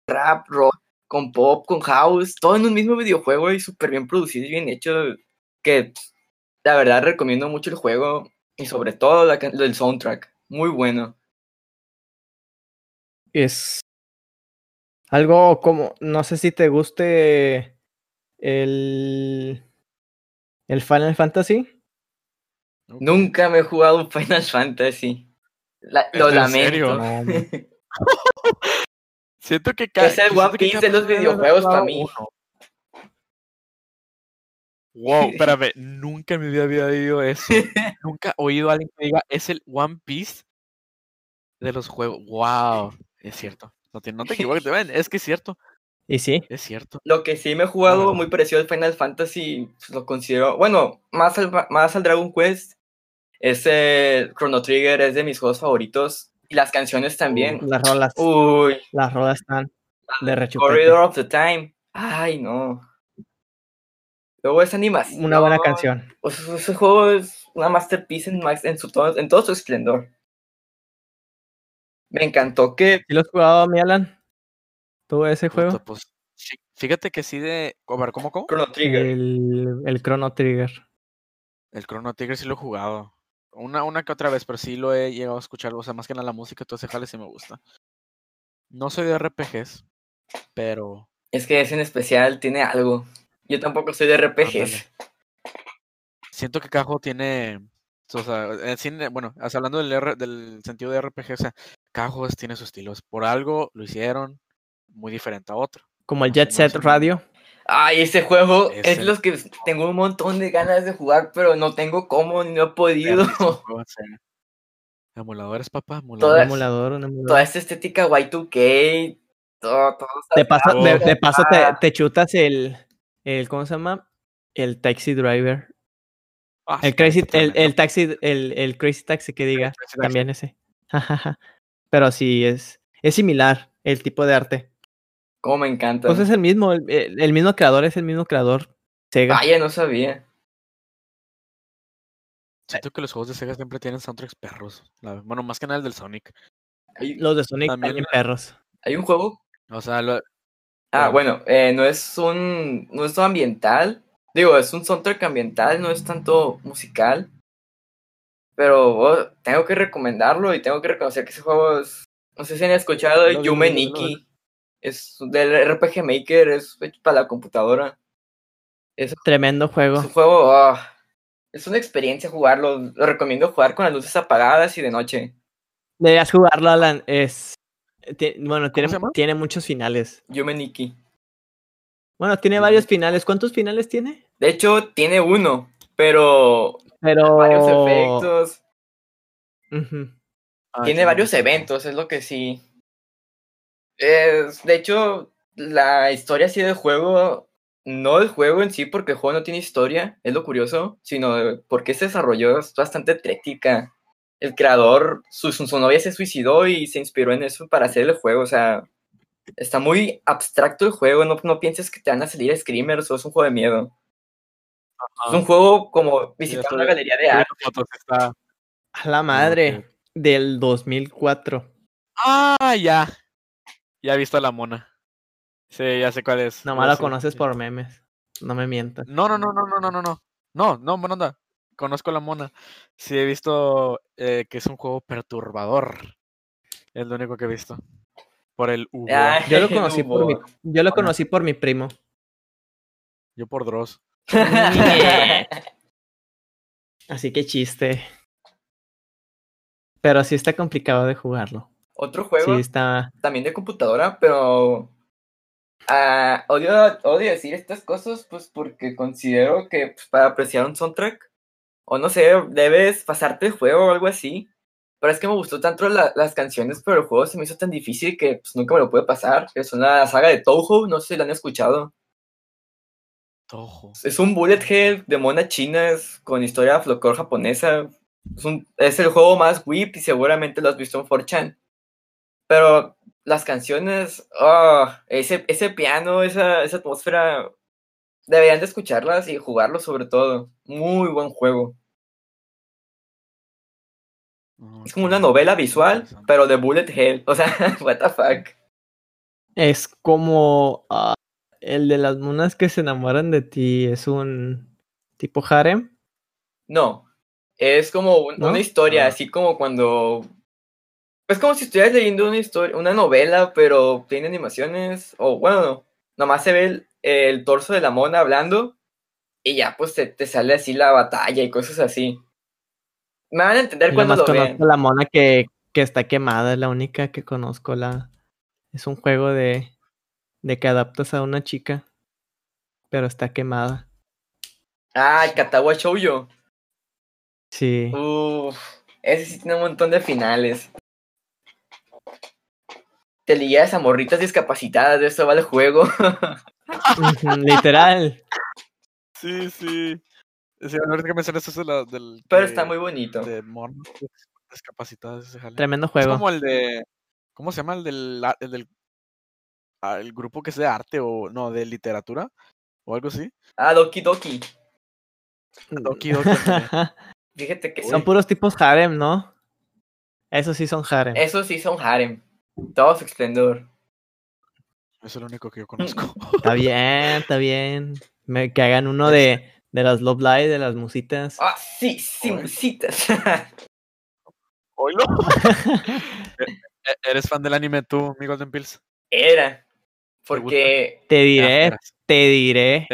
rap, rock, con pop, con house, todo en un mismo videojuego y súper bien producido y bien hecho. Que la verdad recomiendo mucho el juego y sobre todo la, el soundtrack. Muy bueno. Es algo como, no sé si te guste el, el Final Fantasy. Nunca me he jugado un Final Fantasy. La- lo ¿En lamento. Siento que ca- Es el One Piece cada de los videojuegos para mí. uno. Wow, espérame, nunca en mi vida había oído eso. nunca he oído a alguien que diga, es el One Piece de los juegos. Wow, es cierto. No te, no te equivoques, ven, es que es cierto, Y sí, es cierto. Lo que sí me he jugado muy parecido al Final Fantasy, pues, lo considero, bueno, más al, más al Dragon Quest, es el Chrono Trigger, es de mis juegos favoritos. Y las canciones también. las rolas, Uy, las rolas están de rechupete. Corridor of the Time. Ay, no. Luego esa animación. Una buena canción. O sea, ese juego es una masterpiece en, su, todo, en todo su esplendor. Me encantó que. ¿Sí lo has jugado, mi Alan? ¿Tú ese Puta, juego? pues, fíjate que sí de. A ver, ¿cómo, cómo? Chrono Trigger. El, el Chrono Trigger. El Chrono Trigger sí lo he jugado. Una, una que otra vez, pero sí lo he llegado a escuchar. O sea, más que nada la música, todo ese jale sí me gusta. No soy de RPGs, pero. Es que ese en especial tiene algo. Yo tampoco soy de RPGs. Ándale. Siento que juego tiene. O sea, cine- bueno, hablando del, R- del sentido de RPG, o sea, tiene su estilo. Por algo lo hicieron muy diferente a otro. Como el Jet no Set. Radio. Ay, ese juego es los que tengo un montón de ganas de jugar, pero no tengo cómo ni no he podido. Emuladores, papá, emulador, emulador. Toda esta estética Y2K, todo, todo está De paso, de, de paso te, te chutas el, el. ¿Cómo se llama? El Taxi Driver. Ah, sí, El Crazy, el, taxi, el, el Crazy Taxi que diga. También ese. Pero sí, es, es similar el tipo de arte. Como me encanta. Pues es el mismo, el, el- el mismo creador, es el mismo creador. Sega. Vaya, no sabía. Siento que los juegos de Sega siempre tienen soundtracks perros. la- Bueno, más que nada el del Sonic. Hay, Los de Sonic También perros. hay un juego. O sea, lo- Ah, bueno, eh, no es un. No es ambiental. Digo, es un soundtrack ambiental, no es tanto musical. Pero oh, tengo que recomendarlo y tengo que reconocer que ese juego es. No sé si han escuchado de Yume Nikki. Es del RPG Maker, es hecho para la computadora. Es Tremendo juego. Es un juego, ah, es una experiencia jugarlo. Lo recomiendo jugar con las luces apagadas y de noche. Deberías jugarlo, Alan. Es. bueno, tiene, tiene muchos finales. Yume Nikki. Bueno, tiene varios finales. ¿Cuántos finales tiene? De hecho, tiene uno, pero Pero. varios efectos. Ah, tiene sí, varios eventos, es lo que sí. Es, de hecho, la historia así del juego, no del juego en sí, porque el juego no tiene historia, es lo curioso, sino de por qué se desarrolló, es bastante atlética. El creador, su, su, su novia se suicidó y se inspiró en eso para hacer el juego, o sea, está muy abstracto el juego, no, no pienses que te van a salir screamers o es un juego de miedo. Es un juego como visitar una galería de arte. está- A la madre. Del 2004. Ah, ya. Ya he visto a la mona. Sí, ya sé cuál es. Nomás sé. conoces por memes. No me mientas. No, no, no, no, no, no, no, no. No, no, buena onda. Conozco a la mona. Sí, he visto eh, que es un juego perturbador. Es lo único que he visto. Por el Hugo. Ah, Yo lo conocí por mi, yo lo conocí por mi primo. Yo por Dross. Así que chiste. Pero sí está complicado de jugarlo. Otro juego Sí está. también de computadora, pero ah, odio, odio decir estas cosas, pues porque considero que pues, para apreciar un soundtrack, o no sé, debes pasarte el juego o algo así. Pero es que me gustó tanto la- las canciones, pero el juego se me hizo tan difícil que pues, nunca me lo pude pasar. Es una saga de Touhou, no sé si la han escuchado. Tojo. Es un bullet hell de mona chinas con historia folclore japonesa. Es, un- es el juego más whip y seguramente lo has visto en 4chan. Pero las canciones, ah, ese, ese piano, esa, esa atmósfera, deberían de escucharlas y jugarlo sobre todo. Muy buen juego. Es como una novela visual, pero de bullet hell. O sea, what the fuck. Es como ah, el de las monas que se enamoran de ti. Es un tipo harem. No, es como un- ¿No? una historia, Ah. así como cuando... Es como si estuvieras leyendo una historia, una novela, pero tiene animaciones, o bueno, no, nomás se ve el, el torso de la mona hablando y ya pues te, te sale así la batalla y cosas así. Me van a entender cuando lo vean. la mona que, que está quemada. Es la única que conozco. La... Es un juego de, de que adaptas a una chica. Pero está quemada. Ah, el Katawa Shoujo. Sí. Uff, ese sí tiene un montón de finales. Te ligas a morritas discapacitadas, de eso va el juego. Literal. Sí, sí. Sí, ahorita que mencionas eso de la- del. Pero está muy bonito. De monos jale. Tremendo Es juego. como el de. ¿Cómo se llama? El del. a- El, del ah, el grupo que es de arte o. No, de literatura. o algo así. Ah, Doki Doki. Doki Doki Anime. Fíjate que son puros tipos harem, ¿no? Esos sí son harem. Esos sí son harem. Todo su esplendor. Eso es lo único que yo conozco. Está bien, está bien. Me- que hagan uno de, de las Love Live, de las musitas. Ah, sí, sí, Oye. musitas. Oilo. E- ¿Eres fan del anime tú, mi Golden Pills? Era. Porque. Te diré, te diré.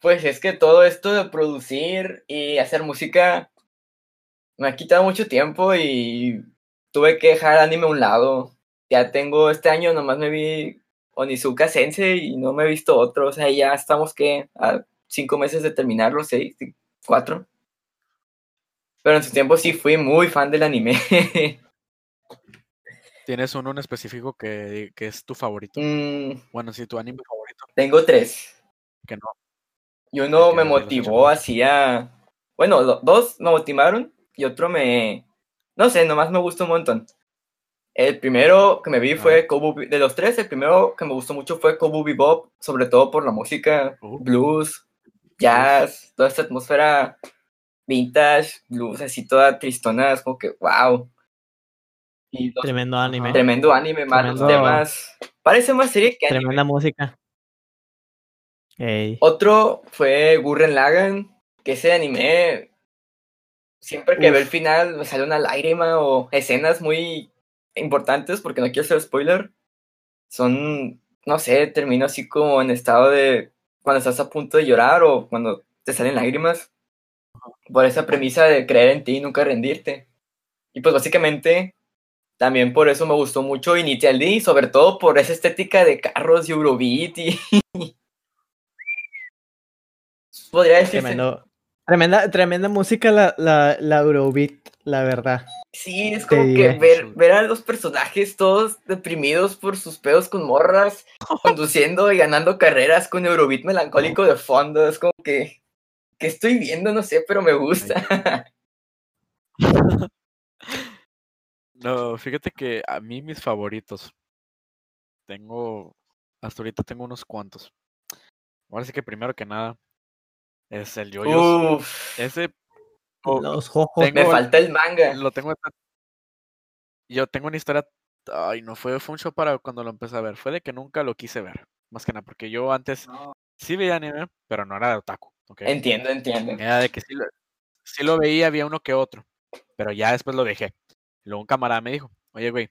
pues es que todo esto de producir y hacer música me ha quitado mucho tiempo y tuve que dejar anime a un lado. Ya tengo este año, nomás me vi Onizuka Sensei y no me he visto otro. O sea, ya estamos que a cinco meses de terminarlo, seis, cuatro. Pero en su tiempo sí fui muy fan del anime. ¿Tienes uno en específico que, que es tu favorito? Mm, Bueno, sí, tu anime favorito. tengo tres. Que no. Y uno me motivó así a... Bueno, do- dos me motivaron y otro me... No sé, nomás me gustó un montón. El primero que me vi fue. Cowboy... De los tres, el primero que me gustó mucho fue Cowboy Bebop, sobre todo por la música, Uh. blues, jazz, toda esta atmósfera vintage, blues, así toda tristona, es como que wow. Y los- Tremendo anime. tremendo anime, más los Tremendo. temas. Parece más serie que anime. Tremenda música. Ey. Otro fue Gurren Lagann, que ese anime, siempre que Uf. veo el final me sale una lágrima o escenas muy importantes, porque no quiero hacer spoiler. Son, no sé, termino así como en estado de cuando estás a punto de llorar o cuando te salen lágrimas. Por esa premisa de creer en ti y nunca rendirte. Y pues básicamente también por eso me gustó mucho Initial D, sobre todo por esa estética de carros y Eurobeat y... Podría decirse... Tremendo. Tremenda, tremenda música la, la, la Eurobeat, la verdad. Sí, es como que ver, ver a los personajes todos deprimidos por sus pedos con morras, conduciendo y ganando carreras con Eurobeat melancólico de fondo. Es como que, que estoy viendo, no sé, pero me gusta. No, fíjate que a mí mis favoritos. Tengo, hasta ahorita tengo unos cuantos. Ahora sí que primero que nada es el yoyos. Uf, Ese oh, Los jojos. tengo me falta el manga. lo tengo. Yo tengo una historia. Ay, no fue, fue un show para cuando lo empecé a ver. Fue de que nunca lo quise ver. Más que nada, porque yo antes sí veía anime, pero no era de otaku. ¿ok? Entiendo, entiendo. Era de que sí lo, sí lo veía, había uno que otro. Pero ya después lo dejé. Luego un camarada me dijo, oye, güey,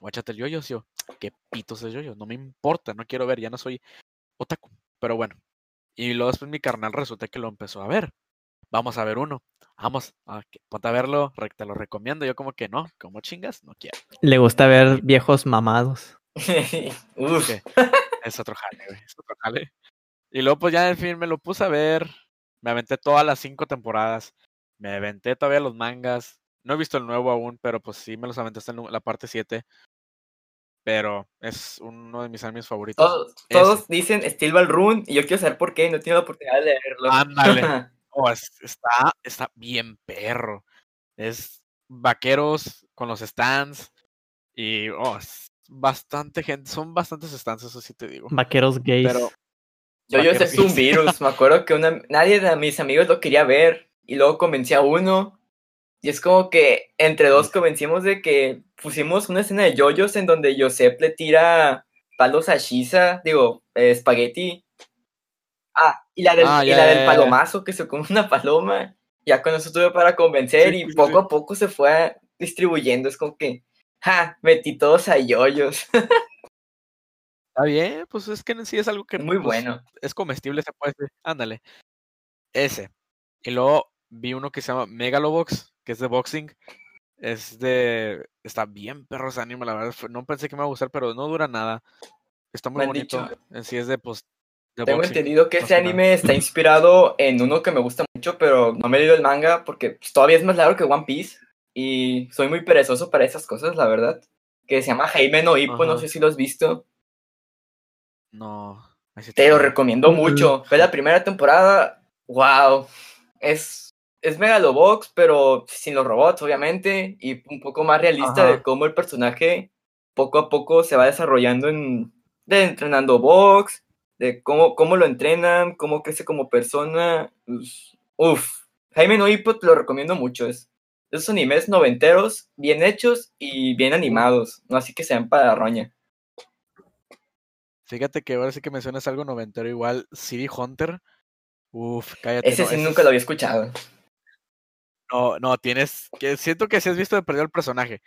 guáchate el yoyos. Y yo, ¿qué pitos es yoyos? No me importa, no quiero ver, ya no soy otaku. Pero bueno. Y luego después mi carnal resulta que lo empezó a ver. Vamos a ver uno. Vamos, que- ponte a verlo, te lo recomiendo. Yo como que no, como chingas, no quiero. Le gusta ver viejos mamados. Es otro jale, güey, es otro jale. Y luego pues ya en fin me lo puse a ver. Me aventé todas las cinco temporadas. Me aventé todavía los mangas. No he visto el nuevo aún, pero pues sí me los aventé hasta la parte 7. Pero es uno de mis animes favoritos. todos, todos dicen Steel Ball Rune y yo quiero saber por qué no he tenido la oportunidad de leerlo. Ándale. Oh, es- está, está bien perro. Es vaqueros con los stands. Y oh, es bastante gente. Son bastantes stands, eso sí te digo. Vaqueros gays. Pero Yo, yo es un virus. Me acuerdo que una, nadie de mis amigos lo quería ver y luego convencí a uno. Y es como que entre dos convencimos de que pusimos una escena de yoyos en donde Josep le tira palos a Shiza, digo, eh, espagueti. Ah, y la del, Ah, y la del palomazo que se come una paloma. Ya con eso tuve para convencer Sí, y sí, poco sí. a poco se fue distribuyendo. Es como que, ja, metí todos a yoyos. está bien, pues es que en sí es algo que Muy pues, bueno. es comestible, se puede decir. Ándale. Ese. Y luego vi uno que se llama Megalobox, que es de boxing. Es de. Está bien perro ese anime, la verdad. No pensé que me iba a gustar, pero no dura nada. Está muy bonito. dicho- En sí es de, pues, de Tengo boxing. entendido que nada. anime está inspirado en uno que me gusta mucho, pero no me he leído el manga porque pues, todavía es más largo que One Piece. Y soy muy perezoso para esas cosas, la verdad. Que se llama Jaime no Ippo, no sé si lo has visto. No. Te lo recomiendo mucho. Fue la primera temporada. ¡Wow! Es, es Megalobox, pero sin los robots, obviamente. Y un poco más realista Ajá. de cómo el personaje poco a poco se va desarrollando en de entrenando box, de cómo, cómo lo entrenan, cómo crece como persona. Pues, uf, Jaime no Hippo te lo recomiendo mucho. Es, esos animes noventeros, bien hechos y bien animados, no así que sean para la roña. Fíjate que ahora sí que mencionas algo noventero igual, City Hunter. Uf, cállate. Ese no, sí ese nunca es- lo había escuchado. No, no, tienes. que Siento que si has visto de perdido el personaje.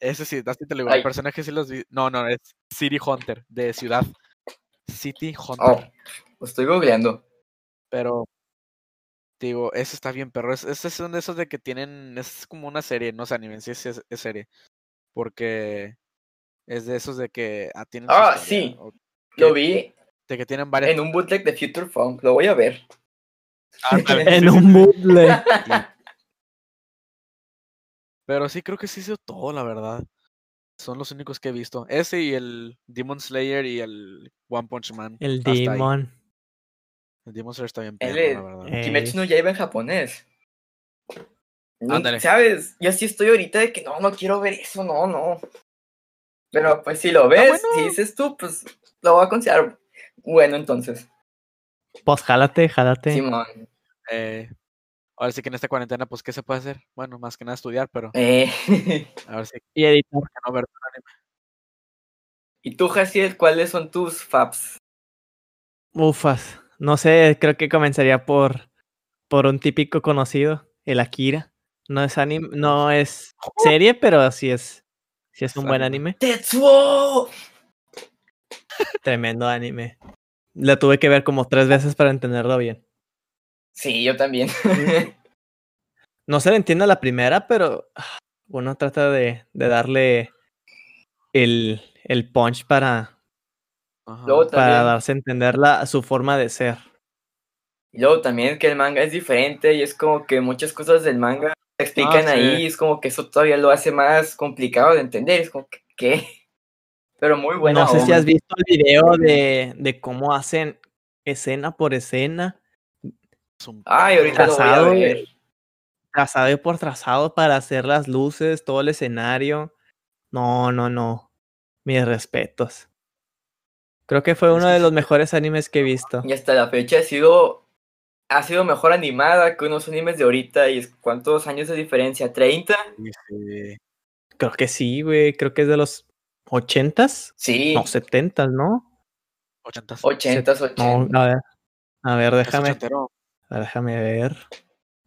Ese sí, así te lo digo. El personaje sí los vi. No, no, es City Hunter, de ciudad. City Oh, Hunter. lo estoy googleando. Pero. Digo, ese está bien, pero es, ese es uno de esos de que tienen. Es como una serie, no es anime, sí es, es- es serie. Porque. Es de esos de que. Ah, tienen Ah, sí. o Lo vi De que tienen varias. en un bootleg de Future Funk. Lo voy a ver. Sí, En sí, un sí. bootleg. Pero sí, creo que sí hizo todo, la verdad. Son los únicos que he visto. Ese y el Demon Slayer y el One Punch Man. El ahí. Demon. El Demon Slayer está bien perro, la verdad. Eh, Kimetsu no Yaiba en japonés. No, Ándale. ¿Sabes? Yo sí estoy ahorita de que no, no quiero ver eso, no, no. Pero pues si lo ves, bueno. si dices tú, pues lo voy a considerar bueno entonces. Pues jálate, jálate. Simón. Eh, ahora sí que en esta cuarentena, pues, ¿qué se puede hacer? Bueno, más que nada estudiar, pero Eh, a ver si Y editar. que no ver ¿Y tú, Jaciel, cuáles son tus faps? Ufas. No sé, creo que comenzaría por, por un típico conocido, el Akira. No es anime, no es serie, pero sí es, sí es un buen anime. anime. ¡Tetsuo! Tremendo anime. Lo tuve que ver como tres veces para entenderlo bien. Sí, yo también. No se le entiende a la primera, pero ah, uno trata de, de darle el, el punch para. Luego para darse a entender la, su forma de ser. y luego también que el manga es diferente y es como que muchas cosas del manga se explican Ah, sí. ahí y es como que eso todavía lo hace más complicado de entender. Es como que, ¿qué? Pero muy buena no sé si has visto el video de, de cómo hacen escena por escena, Ay, ahorita lo voy a Trazado, ver. trazado por trazado para hacer las luces, todo el escenario. No, no, no. Mis respetos. Creo que fue uno de los mejores animes que he visto. Y hasta la fecha ha sido, ha sido mejor animada que unos animes de ahorita. ¿Y cuántos años de diferencia? ¿30? Sí, sí. Creo que sí, güey. Creo que es de los ochentas. Sí, No, setentas, ¿no? 80. 80, No, 80. a ver. A ver, déjame. Déjame ver.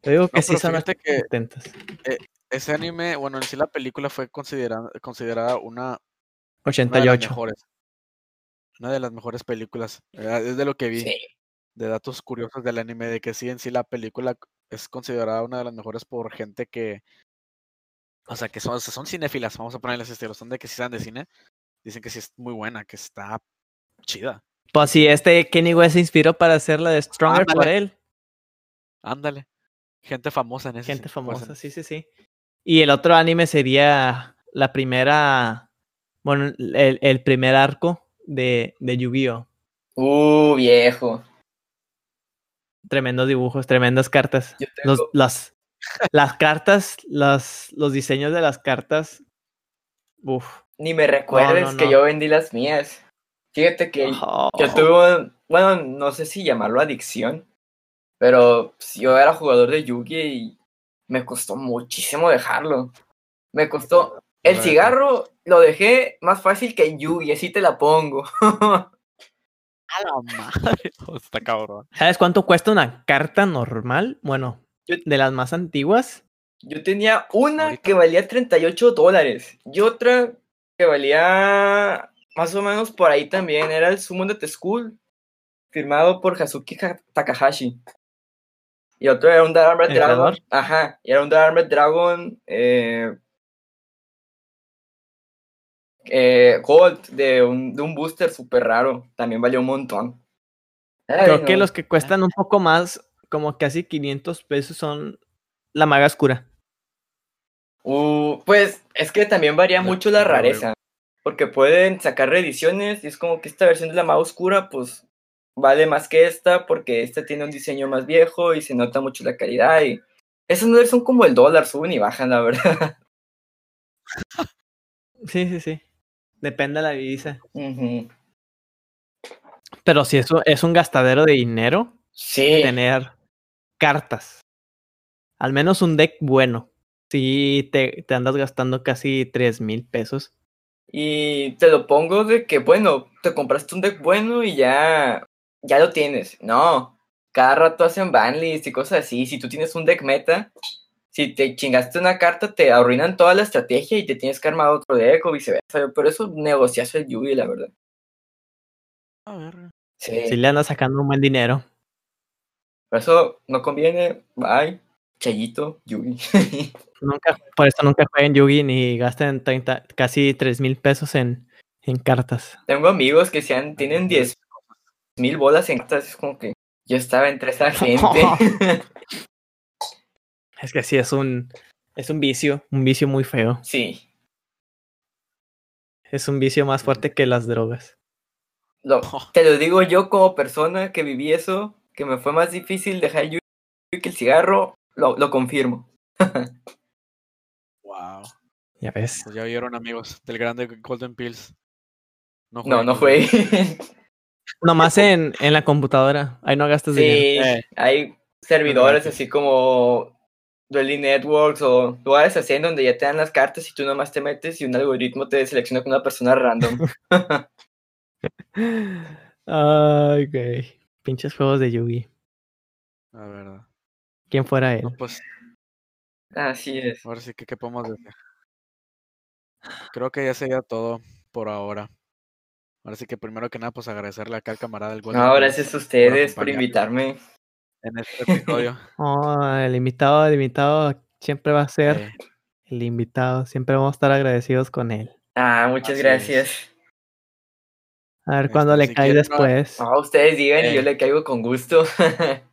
Yo digo que No, sí son que- setentas. Ese anime, bueno, en sí la película fue considerada, considerada una, una de las 88. mejores. Una de las mejores películas. eh, Es de lo que vi. Sí. de datos curiosos del anime, de que sí, en sí la película es considerada una de las mejores por gente que, o sea, que son, o sea, son cinéfilas, vamos a ponerles este estilo, son de que sí saben de cine, dicen que sí es muy buena, que está chida. Pues sí, este Kenny West se inspiró para hacer la de Stronger por Ándale. él. Ándale. Gente famosa en ese Gente sí, pues, famosa, sí, sí, sí. Y el otro anime sería la primera, bueno, el, el primer arco de, de Yu-Gi-Oh! Uh, viejo. Tremendos dibujos, tremendas cartas. Yo tengo, Los, las, las cartas, las, los diseños de las cartas. Uf. ni me recuerdes no, que no. yo vendí las mías. Fíjate que Oh. yo tuve, un- bueno, no sé si llamarlo adicción, pero pues, yo era jugador de Yugi y me costó muchísimo dejarlo. Me costó, el cigarro lo dejé más fácil que en Yugi, así te la pongo. A la madre. Está cabrón. ¿Sabes cuánto cuesta una carta normal? Bueno, Yo- de las más antiguas. Yo tenía una Ahorita. que valía 38 dólares y otra que valía más o menos por ahí también. Era el Summon de The School, firmado por Hazuki Ha- Takahashi. Y otro era un Dark Armored ¿El Dragon. creador? Ajá, y era un Dark Armored Dragon eh, eh, Gold de un, de un booster súper raro. También valió un montón. Ay, Creo que los que cuestan un poco más, como casi 500 pesos, son la maga oscura. Uh, pues es que también varía mucho la rareza. Porque pueden sacar reediciones y es como que esta versión de la más oscura, pues vale más que esta porque esta tiene un diseño más viejo y se nota mucho la calidad. Y esas no son como el dólar, suben y bajan, la verdad. Sí, sí, sí. Depende de la divisa. Pero si eso es un gastadero de dinero, Sí. tener cartas. Al menos un deck bueno. Si te, te andas gastando casi tres mil pesos. Y te lo pongo de que, bueno, te compraste un deck bueno y ya, ya lo tienes. No, cada rato hacen banlists y cosas así. Si tú tienes un deck meta, si te chingaste una carta, te arruinan toda la estrategia y te tienes que armar otro deck o viceversa. Por eso negociaste el Yugi, la verdad. A ver. Sí. Si le andas sacando un buen dinero. Por eso no conviene. Bye. Chayito, Yugi. Nunca, por eso nunca jueguen Yugi ni gasten 30, casi tres mil pesos en, en cartas. Tengo amigos que sean, tienen 10 mil bolas en cartas. Es como que yo estaba entre esa gente. Es que sí, es un, es un vicio, un vicio muy feo. sí. Es un vicio más fuerte que las drogas. Lo, te lo digo yo como persona que viví eso, que me fue más difícil dejar el Yugi que el cigarro, lo, lo confirmo. Wow. Ya ves. Pues ya vieron, amigos, del grande Golden Pills. No, no Golden fue. Nomás en, en la computadora. Ahí no gastas dinero. sí, Eh. hay servidores así como Duely Networks o lugares así en donde ya te dan las cartas y tú nomás te metes y un algoritmo te selecciona con una persona random. Ay, güey. Pinches juegos de Yugi. La verdad. ¿Quién fuera él? No, pues, Así es. ahora sí que, ¿qué podemos decir? Creo que ya sería todo por ahora. Ahora sí que primero que nada, pues agradecerle acá al camarada del Golden No, gracias a ustedes por invitarme. en este episodio. Oh, el invitado, el invitado siempre va a ser Eh, el invitado. Siempre vamos a estar agradecidos con él. Ah, muchas Así es. gracias. A ver Este, cuándo le si cae después. No, ustedes digan y yo Eh. le caigo con gusto.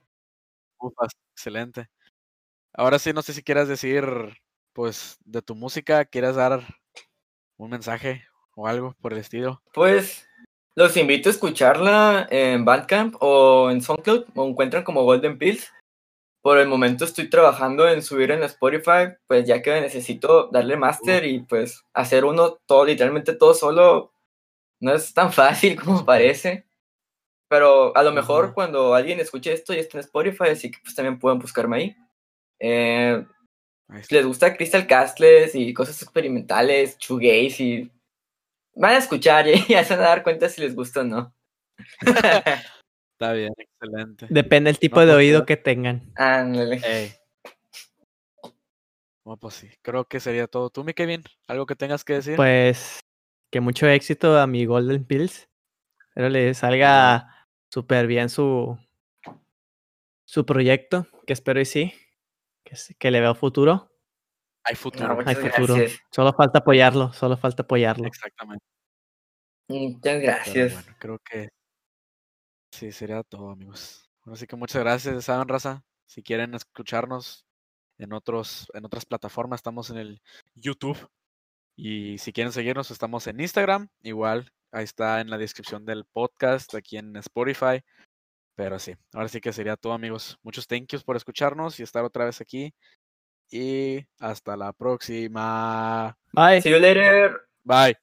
ufas, excelente. Ahora sí, no sé si quieras decir, pues, de tu música, quieras dar un mensaje o algo por el estilo. Pues los invito a escucharla en Bandcamp o en SoundCloud, o encuentran como Golden Pills. Por el momento estoy trabajando en subir en Spotify, pues ya que necesito darle máster y pues hacer uno todo, literalmente todo solo, no es tan fácil como parece. Pero a lo mejor cuando alguien escuche esto ya está en Spotify, así que pues también pueden buscarme ahí. Eh, si les gusta Crystal Castles y cosas experimentales, shoegaze y van a escuchar y ya se van a dar cuenta si les gusta o no. Está bien, excelente. Depende del tipo No, de pues, oído que tengan. Ándale. Ey. Bueno, pues sí, creo que sería todo. ¿Tú, mi Kevin? ¿Algo que tengas que decir? Pues que mucho éxito a mi Golden Pills. Espero le salga súper bien su, su proyecto, que espero y sí. Que, que le veo futuro. Hay futuro. Hay futuro. gracias. Solo falta apoyarlo, solo falta apoyarlo. Exactamente. Muchas Pero gracias. bueno, creo que sí, sería todo, amigos. Así que muchas gracias, saben, raza. Si quieren escucharnos en otros, en otras plataformas, estamos en el YouTube. Y si quieren seguirnos, estamos en Instagram. Igual, ahí está en la descripción del podcast, aquí en Spotify. Pero sí, ahora sí que sería todo, amigos. Muchos thank yous por escucharnos y estar otra vez aquí. Y hasta la próxima. Bye. See you later. Bye.